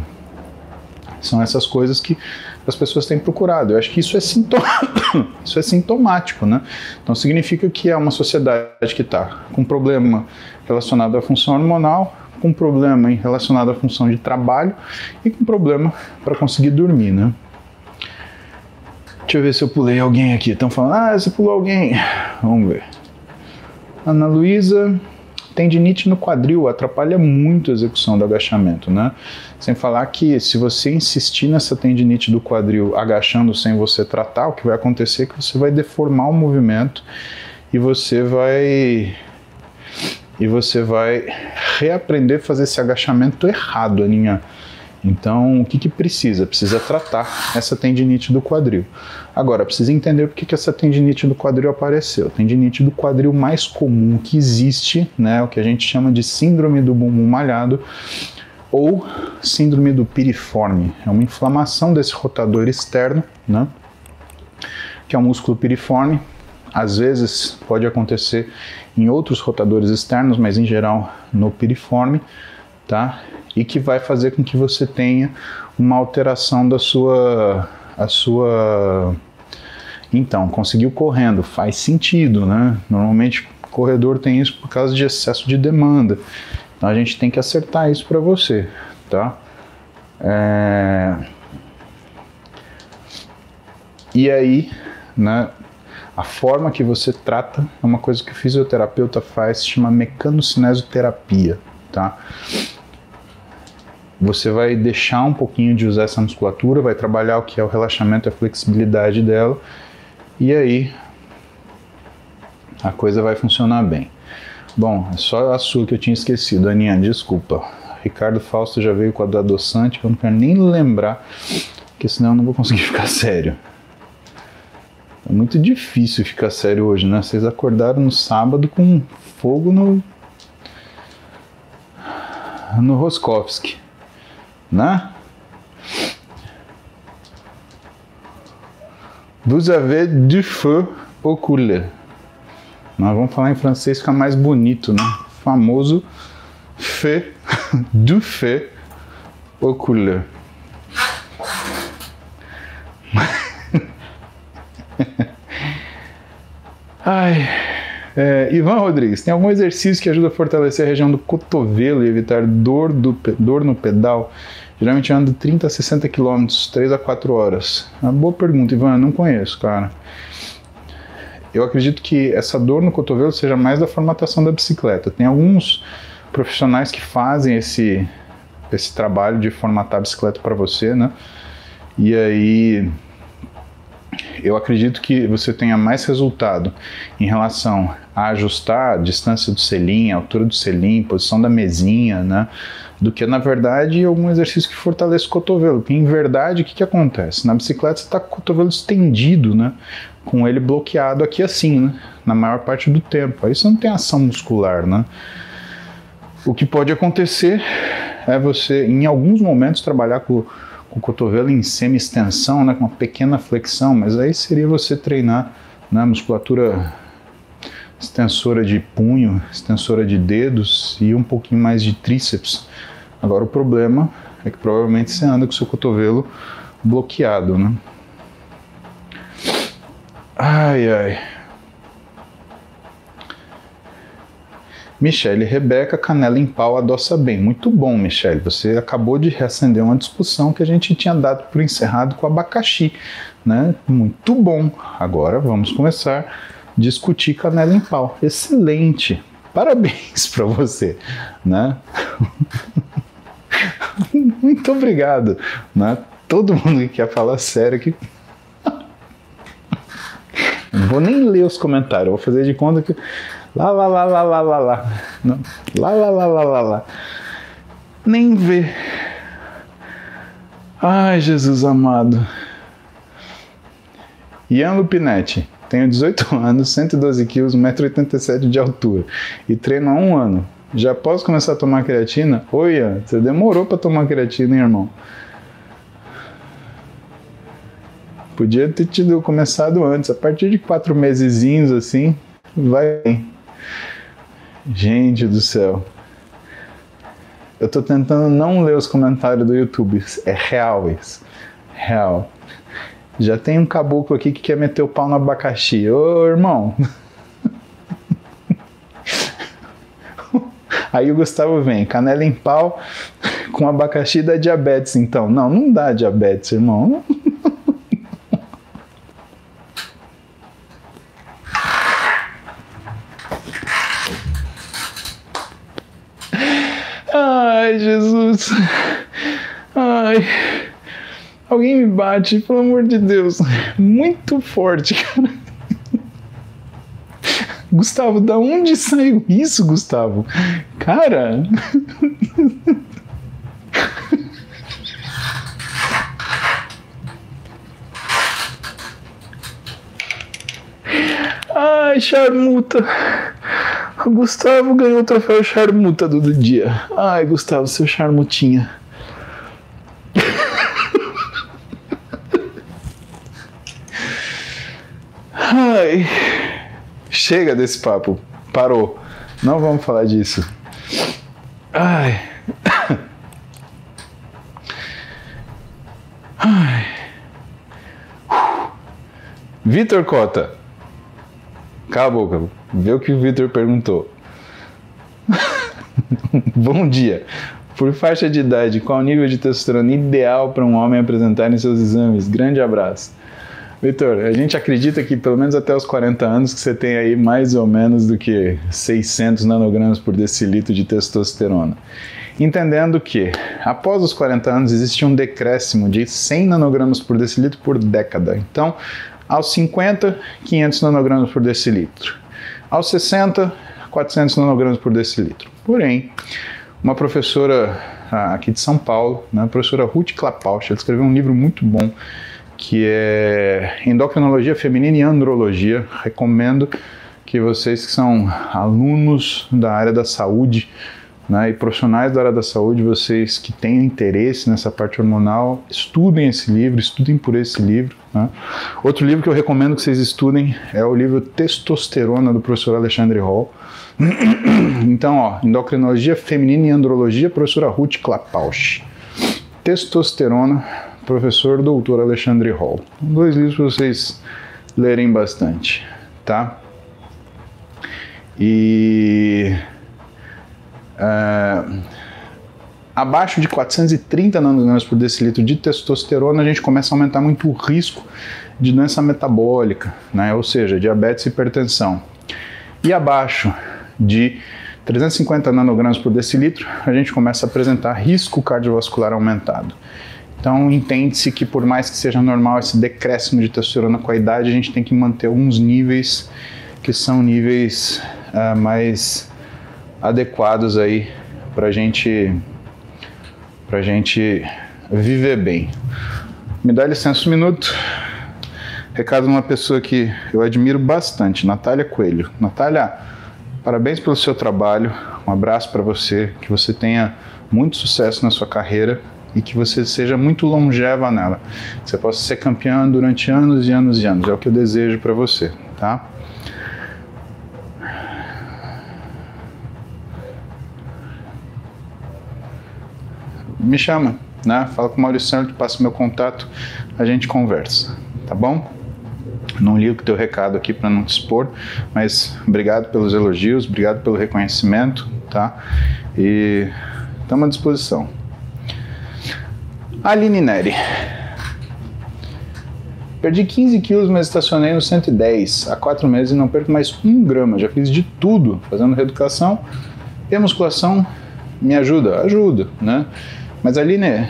são essas coisas que as pessoas têm procurado. Eu acho que isso é, sintoma, isso é sintomático, né? Então significa que é uma sociedade que está com problema relacionado à função hormonal, com problema relacionado à função de trabalho e com problema para conseguir dormir, né? Deixa eu ver se eu pulei alguém aqui. Estão falando, ah, você pulou alguém. Vamos ver. Ana Luísa, tendinite no quadril atrapalha muito a execução do agachamento, né? Sem falar que se você insistir nessa tendinite do quadril agachando sem você tratar, o que vai acontecer é que você vai deformar o movimento e você vai e você vai reaprender a fazer esse agachamento errado, Aninha. Então, o que, que precisa? Precisa tratar essa tendinite do quadril. Agora, precisa entender por que, que essa tendinite do quadril apareceu. A tendinite do quadril mais comum que existe, né, o que a gente chama de síndrome do bumbum malhado, ou síndrome do piriforme. É uma inflamação desse rotador externo, né, que é o músculo piriforme. Às vezes pode acontecer em outros rotadores externos, mas em geral no piriforme, tá? e que vai fazer com que você tenha uma alteração da sua a sua então, conseguiu correndo, faz sentido, né? Normalmente corredor tem isso por causa de excesso de demanda. Então a gente tem que acertar isso para você, tá? É... E aí, né? A forma que você trata é uma coisa que o fisioterapeuta faz, se chama mecanocinesiologia, tá? Você vai deixar um pouquinho de usar essa musculatura, vai trabalhar o que é o relaxamento e a flexibilidade dela, e aí a coisa vai funcionar bem. Bom, é só a sua que eu tinha esquecido, Aninha, desculpa. Ricardo Fausto já veio com a do adoçante, eu não quero nem lembrar, porque senão eu não vou conseguir ficar sério. É muito difícil ficar sério hoje, né? Vocês acordaram no sábado com fogo no. no Roskovski, né? Vous avez du feu au couler. Nós vamos falar em francês, fica mais bonito, né? Famoso feu, du feu au couler. Ai, é, Ivan Rodrigues, tem algum exercício que ajuda a fortalecer a região do cotovelo e evitar dor, do, dor no pedal? Geralmente eu ando 30 a 60 km, 3 a 4 horas. É uma boa pergunta, Ivan, eu não conheço, cara. Eu acredito que essa dor no cotovelo seja mais da formatação da bicicleta. Tem alguns profissionais que fazem esse, esse trabalho de formatar a bicicleta para você, né? E aí eu acredito que você tenha mais resultado em relação a ajustar a distância do selim, a altura do selim, posição da mesinha, né? do que na verdade algum exercício que fortaleça o cotovelo. Porque em verdade o que, que acontece? Na bicicleta você está com o cotovelo estendido, né? Com ele bloqueado aqui assim, né? Na maior parte do tempo. Aí você não tem ação muscular, né? O que pode acontecer é você, em alguns momentos, trabalhar com, com o cotovelo em semi-extensão, né? Com uma pequena flexão, mas aí seria você treinar na né, musculatura extensora de punho, extensora de dedos e um pouquinho mais de tríceps Agora o problema é que provavelmente você anda com seu cotovelo bloqueado, né? Ai, ai. Michele Rebeca, canela em pau, adoça bem. Muito bom, Michele. Você acabou de reacender uma discussão que a gente tinha dado por encerrado com abacaxi, né? Muito bom. Agora vamos começar a discutir canela em pau. Excelente. Parabéns para você, né? Muito obrigado. Né? Todo mundo que quer falar sério que. Não vou nem ler os comentários, vou fazer de conta que. Lá, lá, lá, lá, lá, lá, lá. Não. Lá, lá, lá, lá, lá, lá. Nem ver. Ai, Jesus amado. Ian Lupinetti. Tenho 18 anos, 112 quilos, 1,87m de altura e treino há um ano. Já posso começar a tomar creatina? Oi, Ian, você demorou para tomar creatina, hein, irmão? Podia ter tido começado antes, a partir de quatro mesezinhos assim, vai bem. Gente do céu. Eu tô tentando não ler os comentários do YouTube. É real isso. Real. Já tem um caboclo aqui que quer meter o pau no abacaxi. Ô, irmão. Aí o Gustavo vem, canela em pau com abacaxi dá diabetes, então. Não, não dá diabetes, irmão. Ai, Jesus. Ai. Alguém me bate, pelo amor de Deus. Muito forte, cara. Gustavo, da onde saiu isso, Gustavo? Cara. Ai, Charmuta. O Gustavo ganhou o troféu Charmuta do dia. Ai, Gustavo, seu Charmutinha. Ai. Chega desse papo. Parou. Não vamos falar disso. Ai. Ai. Vitor Cota. Cala a boca. Vê o que o Vitor perguntou. Bom dia. Por faixa de idade, qual o nível de testosterona ideal para um homem apresentar em seus exames? Grande abraço. Vitor, a gente acredita que pelo menos até os 40 anos que você tem aí mais ou menos do que 600 nanogramas por decilitro de testosterona. Entendendo que após os 40 anos existe um decréscimo de 100 nanogramas por decilitro por década. Então, aos 50, 500 nanogramas por decilitro. Aos 60, 400 nanogramas por decilitro. Porém, uma professora ah, aqui de São Paulo, né, a professora Ruth Klapausch, ela escreveu um livro muito bom que é Endocrinologia Feminina e Andrologia. Recomendo que vocês que são alunos da área da saúde né, e profissionais da área da saúde, vocês que têm interesse nessa parte hormonal, estudem esse livro, estudem por esse livro. Né. Outro livro que eu recomendo que vocês estudem é o livro Testosterona, do professor Alexandre Hall. Então, ó, Endocrinologia Feminina e Andrologia, professora Ruth Klapausch. Testosterona, professor doutor Alexandre Hall. Dois livros para vocês lerem bastante, tá? E uh, abaixo de 430 nanogramas por decilitro de testosterona, a gente começa a aumentar muito o risco de doença metabólica, né? ou seja, diabetes e hipertensão. E abaixo de 350 nanogramas por decilitro, a gente começa a apresentar risco cardiovascular aumentado. Então, entende-se que por mais que seja normal esse decréscimo de testosterona com a idade, a gente tem que manter alguns níveis que são níveis uh, mais adequados aí para gente, a gente viver bem. Me dá licença um minuto. Recado de uma pessoa que eu admiro bastante, Natália Coelho. Natália, parabéns pelo seu trabalho. Um abraço para você, que você tenha muito sucesso na sua carreira e que você seja muito longeva nela. Que você possa ser campeã durante anos e anos e anos. É o que eu desejo para você, tá? Me chama, né? Fala com o Maurício Santos, passa meu contato, a gente conversa, tá bom? Não li o teu recado aqui para não te expor, mas obrigado pelos elogios, obrigado pelo reconhecimento, tá? E estamos à disposição. Aline Neri. Perdi 15 quilos, mas estacionei no 110 há 4 meses e não perco mais um grama. Já fiz de tudo, fazendo reeducação e musculação me ajuda, ajuda, né? Mas Aline,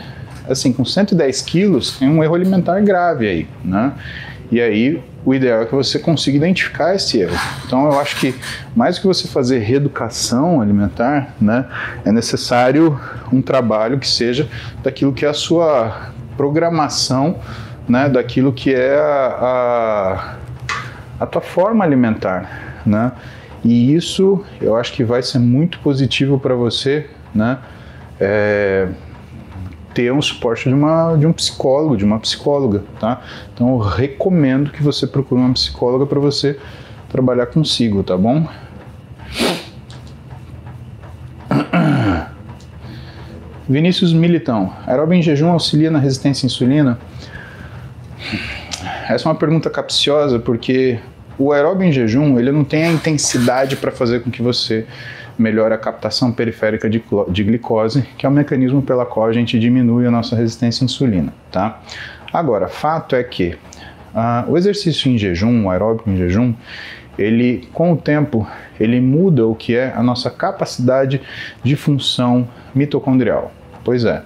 assim, com 110 quilos tem um erro alimentar grave aí, né? E aí o ideal é que você consiga identificar esse erro. Então eu acho que mais do que você fazer reeducação alimentar, né, é necessário um trabalho que seja daquilo que é a sua programação, né, daquilo que é a, a, a tua forma alimentar, né? E isso eu acho que vai ser muito positivo para você, né? É, ter um suporte de, uma, de um psicólogo, de uma psicóloga, tá? Então eu recomendo que você procure uma psicóloga para você trabalhar consigo, tá bom? Vinícius Militão, aeróbio em jejum auxilia na resistência à insulina? Essa é uma pergunta capciosa porque o aeróbio em jejum ele não tem a intensidade para fazer com que você melhora a captação periférica de, de glicose, que é o mecanismo pela qual a gente diminui a nossa resistência à insulina, tá? Agora, fato é que uh, o exercício em jejum, o aeróbico em jejum, ele com o tempo ele muda o que é a nossa capacidade de função mitocondrial. Pois é,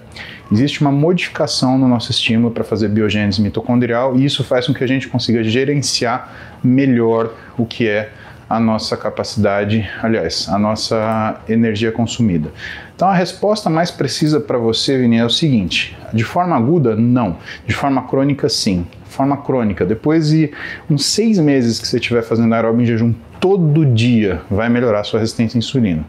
existe uma modificação no nosso estímulo para fazer biogênese mitocondrial e isso faz com que a gente consiga gerenciar melhor o que é a nossa capacidade, aliás, a nossa energia consumida. Então a resposta mais precisa para você, Vini, é o seguinte: de forma aguda, não. De forma crônica, sim. De forma crônica, depois de uns seis meses que você estiver fazendo aeróbio em jejum todo dia, vai melhorar a sua resistência à insulina.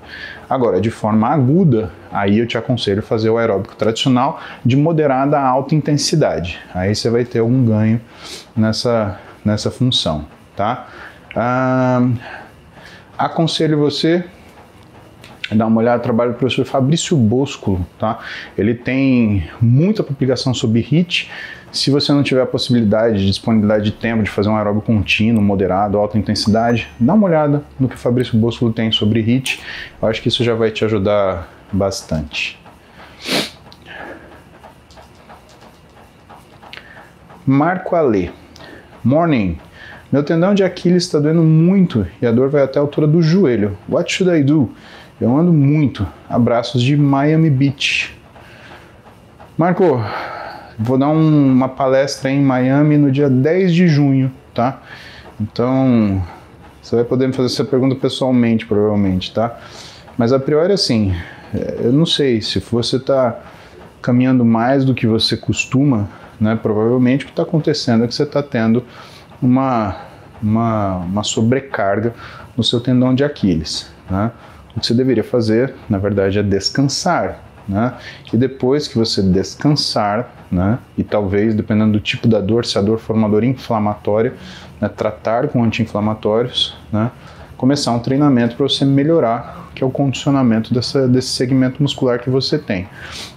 Agora, de forma aguda, aí eu te aconselho fazer o aeróbico tradicional de moderada a alta intensidade. Aí você vai ter algum ganho nessa, nessa função, tá? Ah, aconselho você Dá uma olhada no trabalho do professor Fabrício Bosco, tá? Ele tem muita publicação sobre HIT. Se você não tiver a possibilidade, disponibilidade de tempo de fazer um aeróbio contínuo, moderado, alta intensidade, dá uma olhada no que o Fabrício Bosco tem sobre HIT. Eu acho que isso já vai te ajudar bastante. Marco Ale. Morning. Meu tendão de Aquiles está doendo muito e a dor vai até a altura do joelho. What should I do? Eu ando muito. Abraços de Miami Beach. Marco, vou dar um, uma palestra em Miami no dia 10 de junho, tá? Então, você vai poder me fazer essa pergunta pessoalmente, provavelmente, tá? Mas a priori, assim, é, eu não sei se você está caminhando mais do que você costuma, né? Provavelmente o que está acontecendo é que você está tendo uma, uma, uma sobrecarga no seu tendão de Aquiles. Né? O que você deveria fazer, na verdade, é descansar. Né? E depois que você descansar, né? e talvez, dependendo do tipo da dor, se a dor for uma dor inflamatória, né? tratar com anti-inflamatórios, né? começar um treinamento para você melhorar, que é o condicionamento dessa, desse segmento muscular que você tem.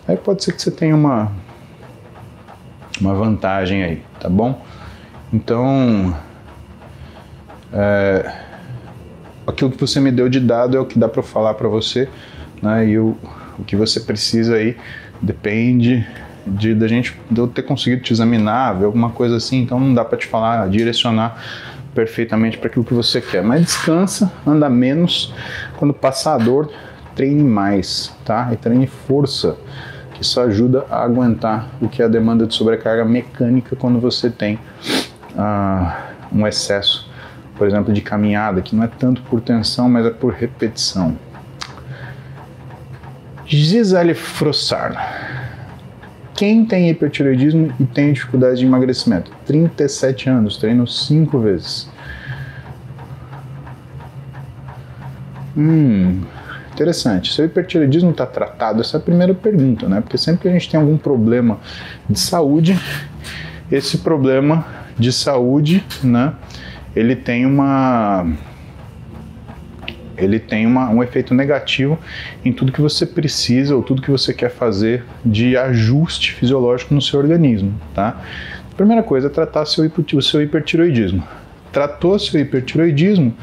Aí pode ser que você tenha uma, uma vantagem aí, tá bom? Então, é, aquilo que você me deu de dado é o que dá para falar para você, né? E o, o que você precisa aí depende de da gente de eu ter conseguido te examinar, ver alguma coisa assim. Então não dá para te falar, direcionar perfeitamente para aquilo que você quer. Mas descansa, anda menos. Quando passar a dor, treine mais, tá? E treine força que isso ajuda a aguentar o que é a demanda de sobrecarga mecânica quando você tem um excesso, por exemplo, de caminhada, que não é tanto por tensão, mas é por repetição. Gisele Frossard. Quem tem hipertireoidismo e tem dificuldade de emagrecimento? 37 anos, treino 5 vezes. Hum, interessante. Seu hipertireoidismo está tratado? Essa é a primeira pergunta, né? Porque sempre que a gente tem algum problema de saúde, esse problema de saúde, né, ele tem uma ele tem uma, um efeito negativo em tudo que você precisa ou tudo que você quer fazer de ajuste fisiológico no seu organismo, tá? Primeira coisa é tratar seu, o seu hipertiroidismo. Tratou seu hipertiroidismo,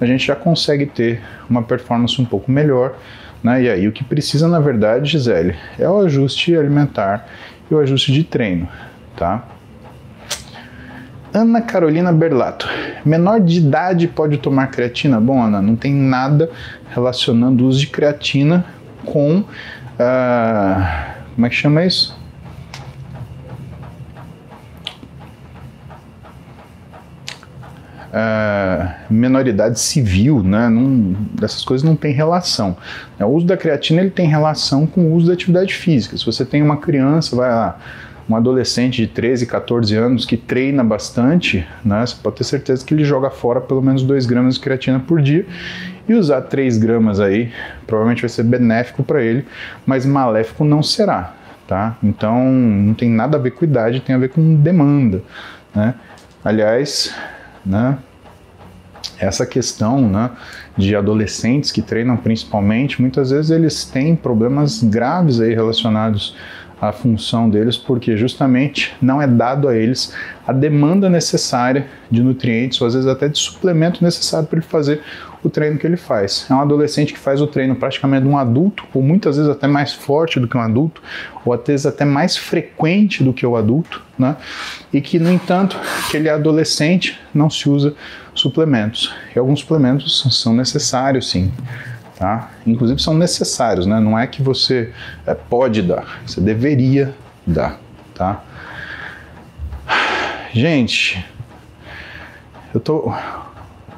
a gente já consegue ter uma performance um pouco melhor, né? E aí o que precisa na verdade, Gisele, é o ajuste alimentar e o ajuste de treino, tá? Ana Carolina Berlato. Menor de idade pode tomar creatina? Bom, Ana, não tem nada relacionando o uso de creatina com. Uh, como é que chama isso? Uh, menoridade civil, né? Não, dessas coisas não tem relação. O uso da creatina ele tem relação com o uso da atividade física. Se você tem uma criança, vai lá, um adolescente de 13, 14 anos que treina bastante, né, você pode ter certeza que ele joga fora pelo menos 2 gramas de creatina por dia. E usar 3 gramas aí provavelmente vai ser benéfico para ele, mas maléfico não será. Tá? Então não tem nada a ver com idade, tem a ver com demanda. Né? Aliás, né, essa questão né, de adolescentes que treinam principalmente, muitas vezes eles têm problemas graves aí relacionados a função deles, porque justamente não é dado a eles a demanda necessária de nutrientes, ou às vezes até de suplemento necessário para ele fazer o treino que ele faz. É um adolescente que faz o treino praticamente de um adulto, ou muitas vezes até mais forte do que um adulto, ou às vezes até mais frequente do que o adulto, né? E que, no entanto, que ele é adolescente, não se usa suplementos. E alguns suplementos são necessários, sim tá? Inclusive são necessários, né? Não é que você é, pode dar, você deveria dar, tá? Gente, eu tô,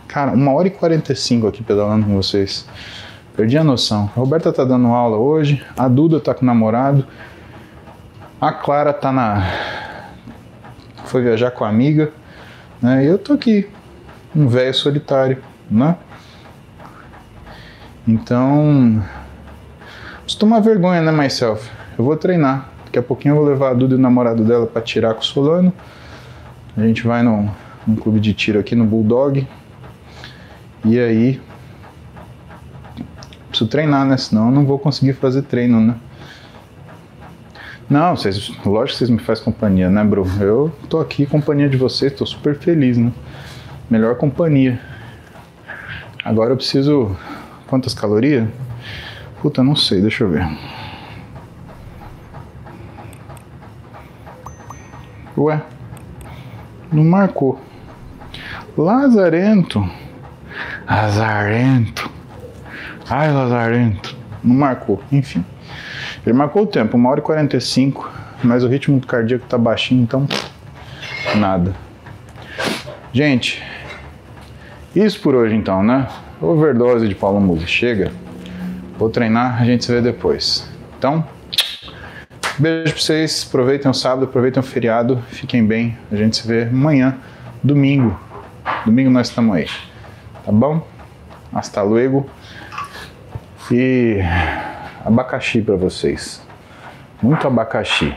cara, uma hora e 45 aqui pedalando com vocês. Perdi a noção. A Roberta tá dando aula hoje, a Duda tá com o namorado, a Clara tá na. foi viajar com a amiga, né? E eu tô aqui, um velho solitário, né? Então, preciso tomar vergonha, né, myself? Eu vou treinar. Daqui a pouquinho eu vou levar a Duda e o namorado dela para tirar com o Solano. A gente vai num, num clube de tiro aqui no Bulldog. E aí, preciso treinar, né? Senão eu não vou conseguir fazer treino, né? Não, vocês, lógico que vocês me fazem companhia, né, bro? Eu tô aqui, companhia de vocês, tô super feliz, né? Melhor companhia. Agora eu preciso. Quantas calorias? Puta, não sei, deixa eu ver. Ué, não marcou. Lazarento. Lazarento. Ai, Lazarento. Não marcou, enfim. Ele marcou o tempo, 1 hora e 45, mas o ritmo cardíaco tá baixinho, então nada. Gente, isso por hoje então, né? Overdose de Paulo Musi. Chega. Vou treinar, a gente se vê depois. Então, beijo pra vocês. Aproveitem o sábado, aproveitem o feriado. Fiquem bem. A gente se vê amanhã, domingo. Domingo nós estamos aí. Tá bom? Hasta luego. E abacaxi para vocês. Muito abacaxi.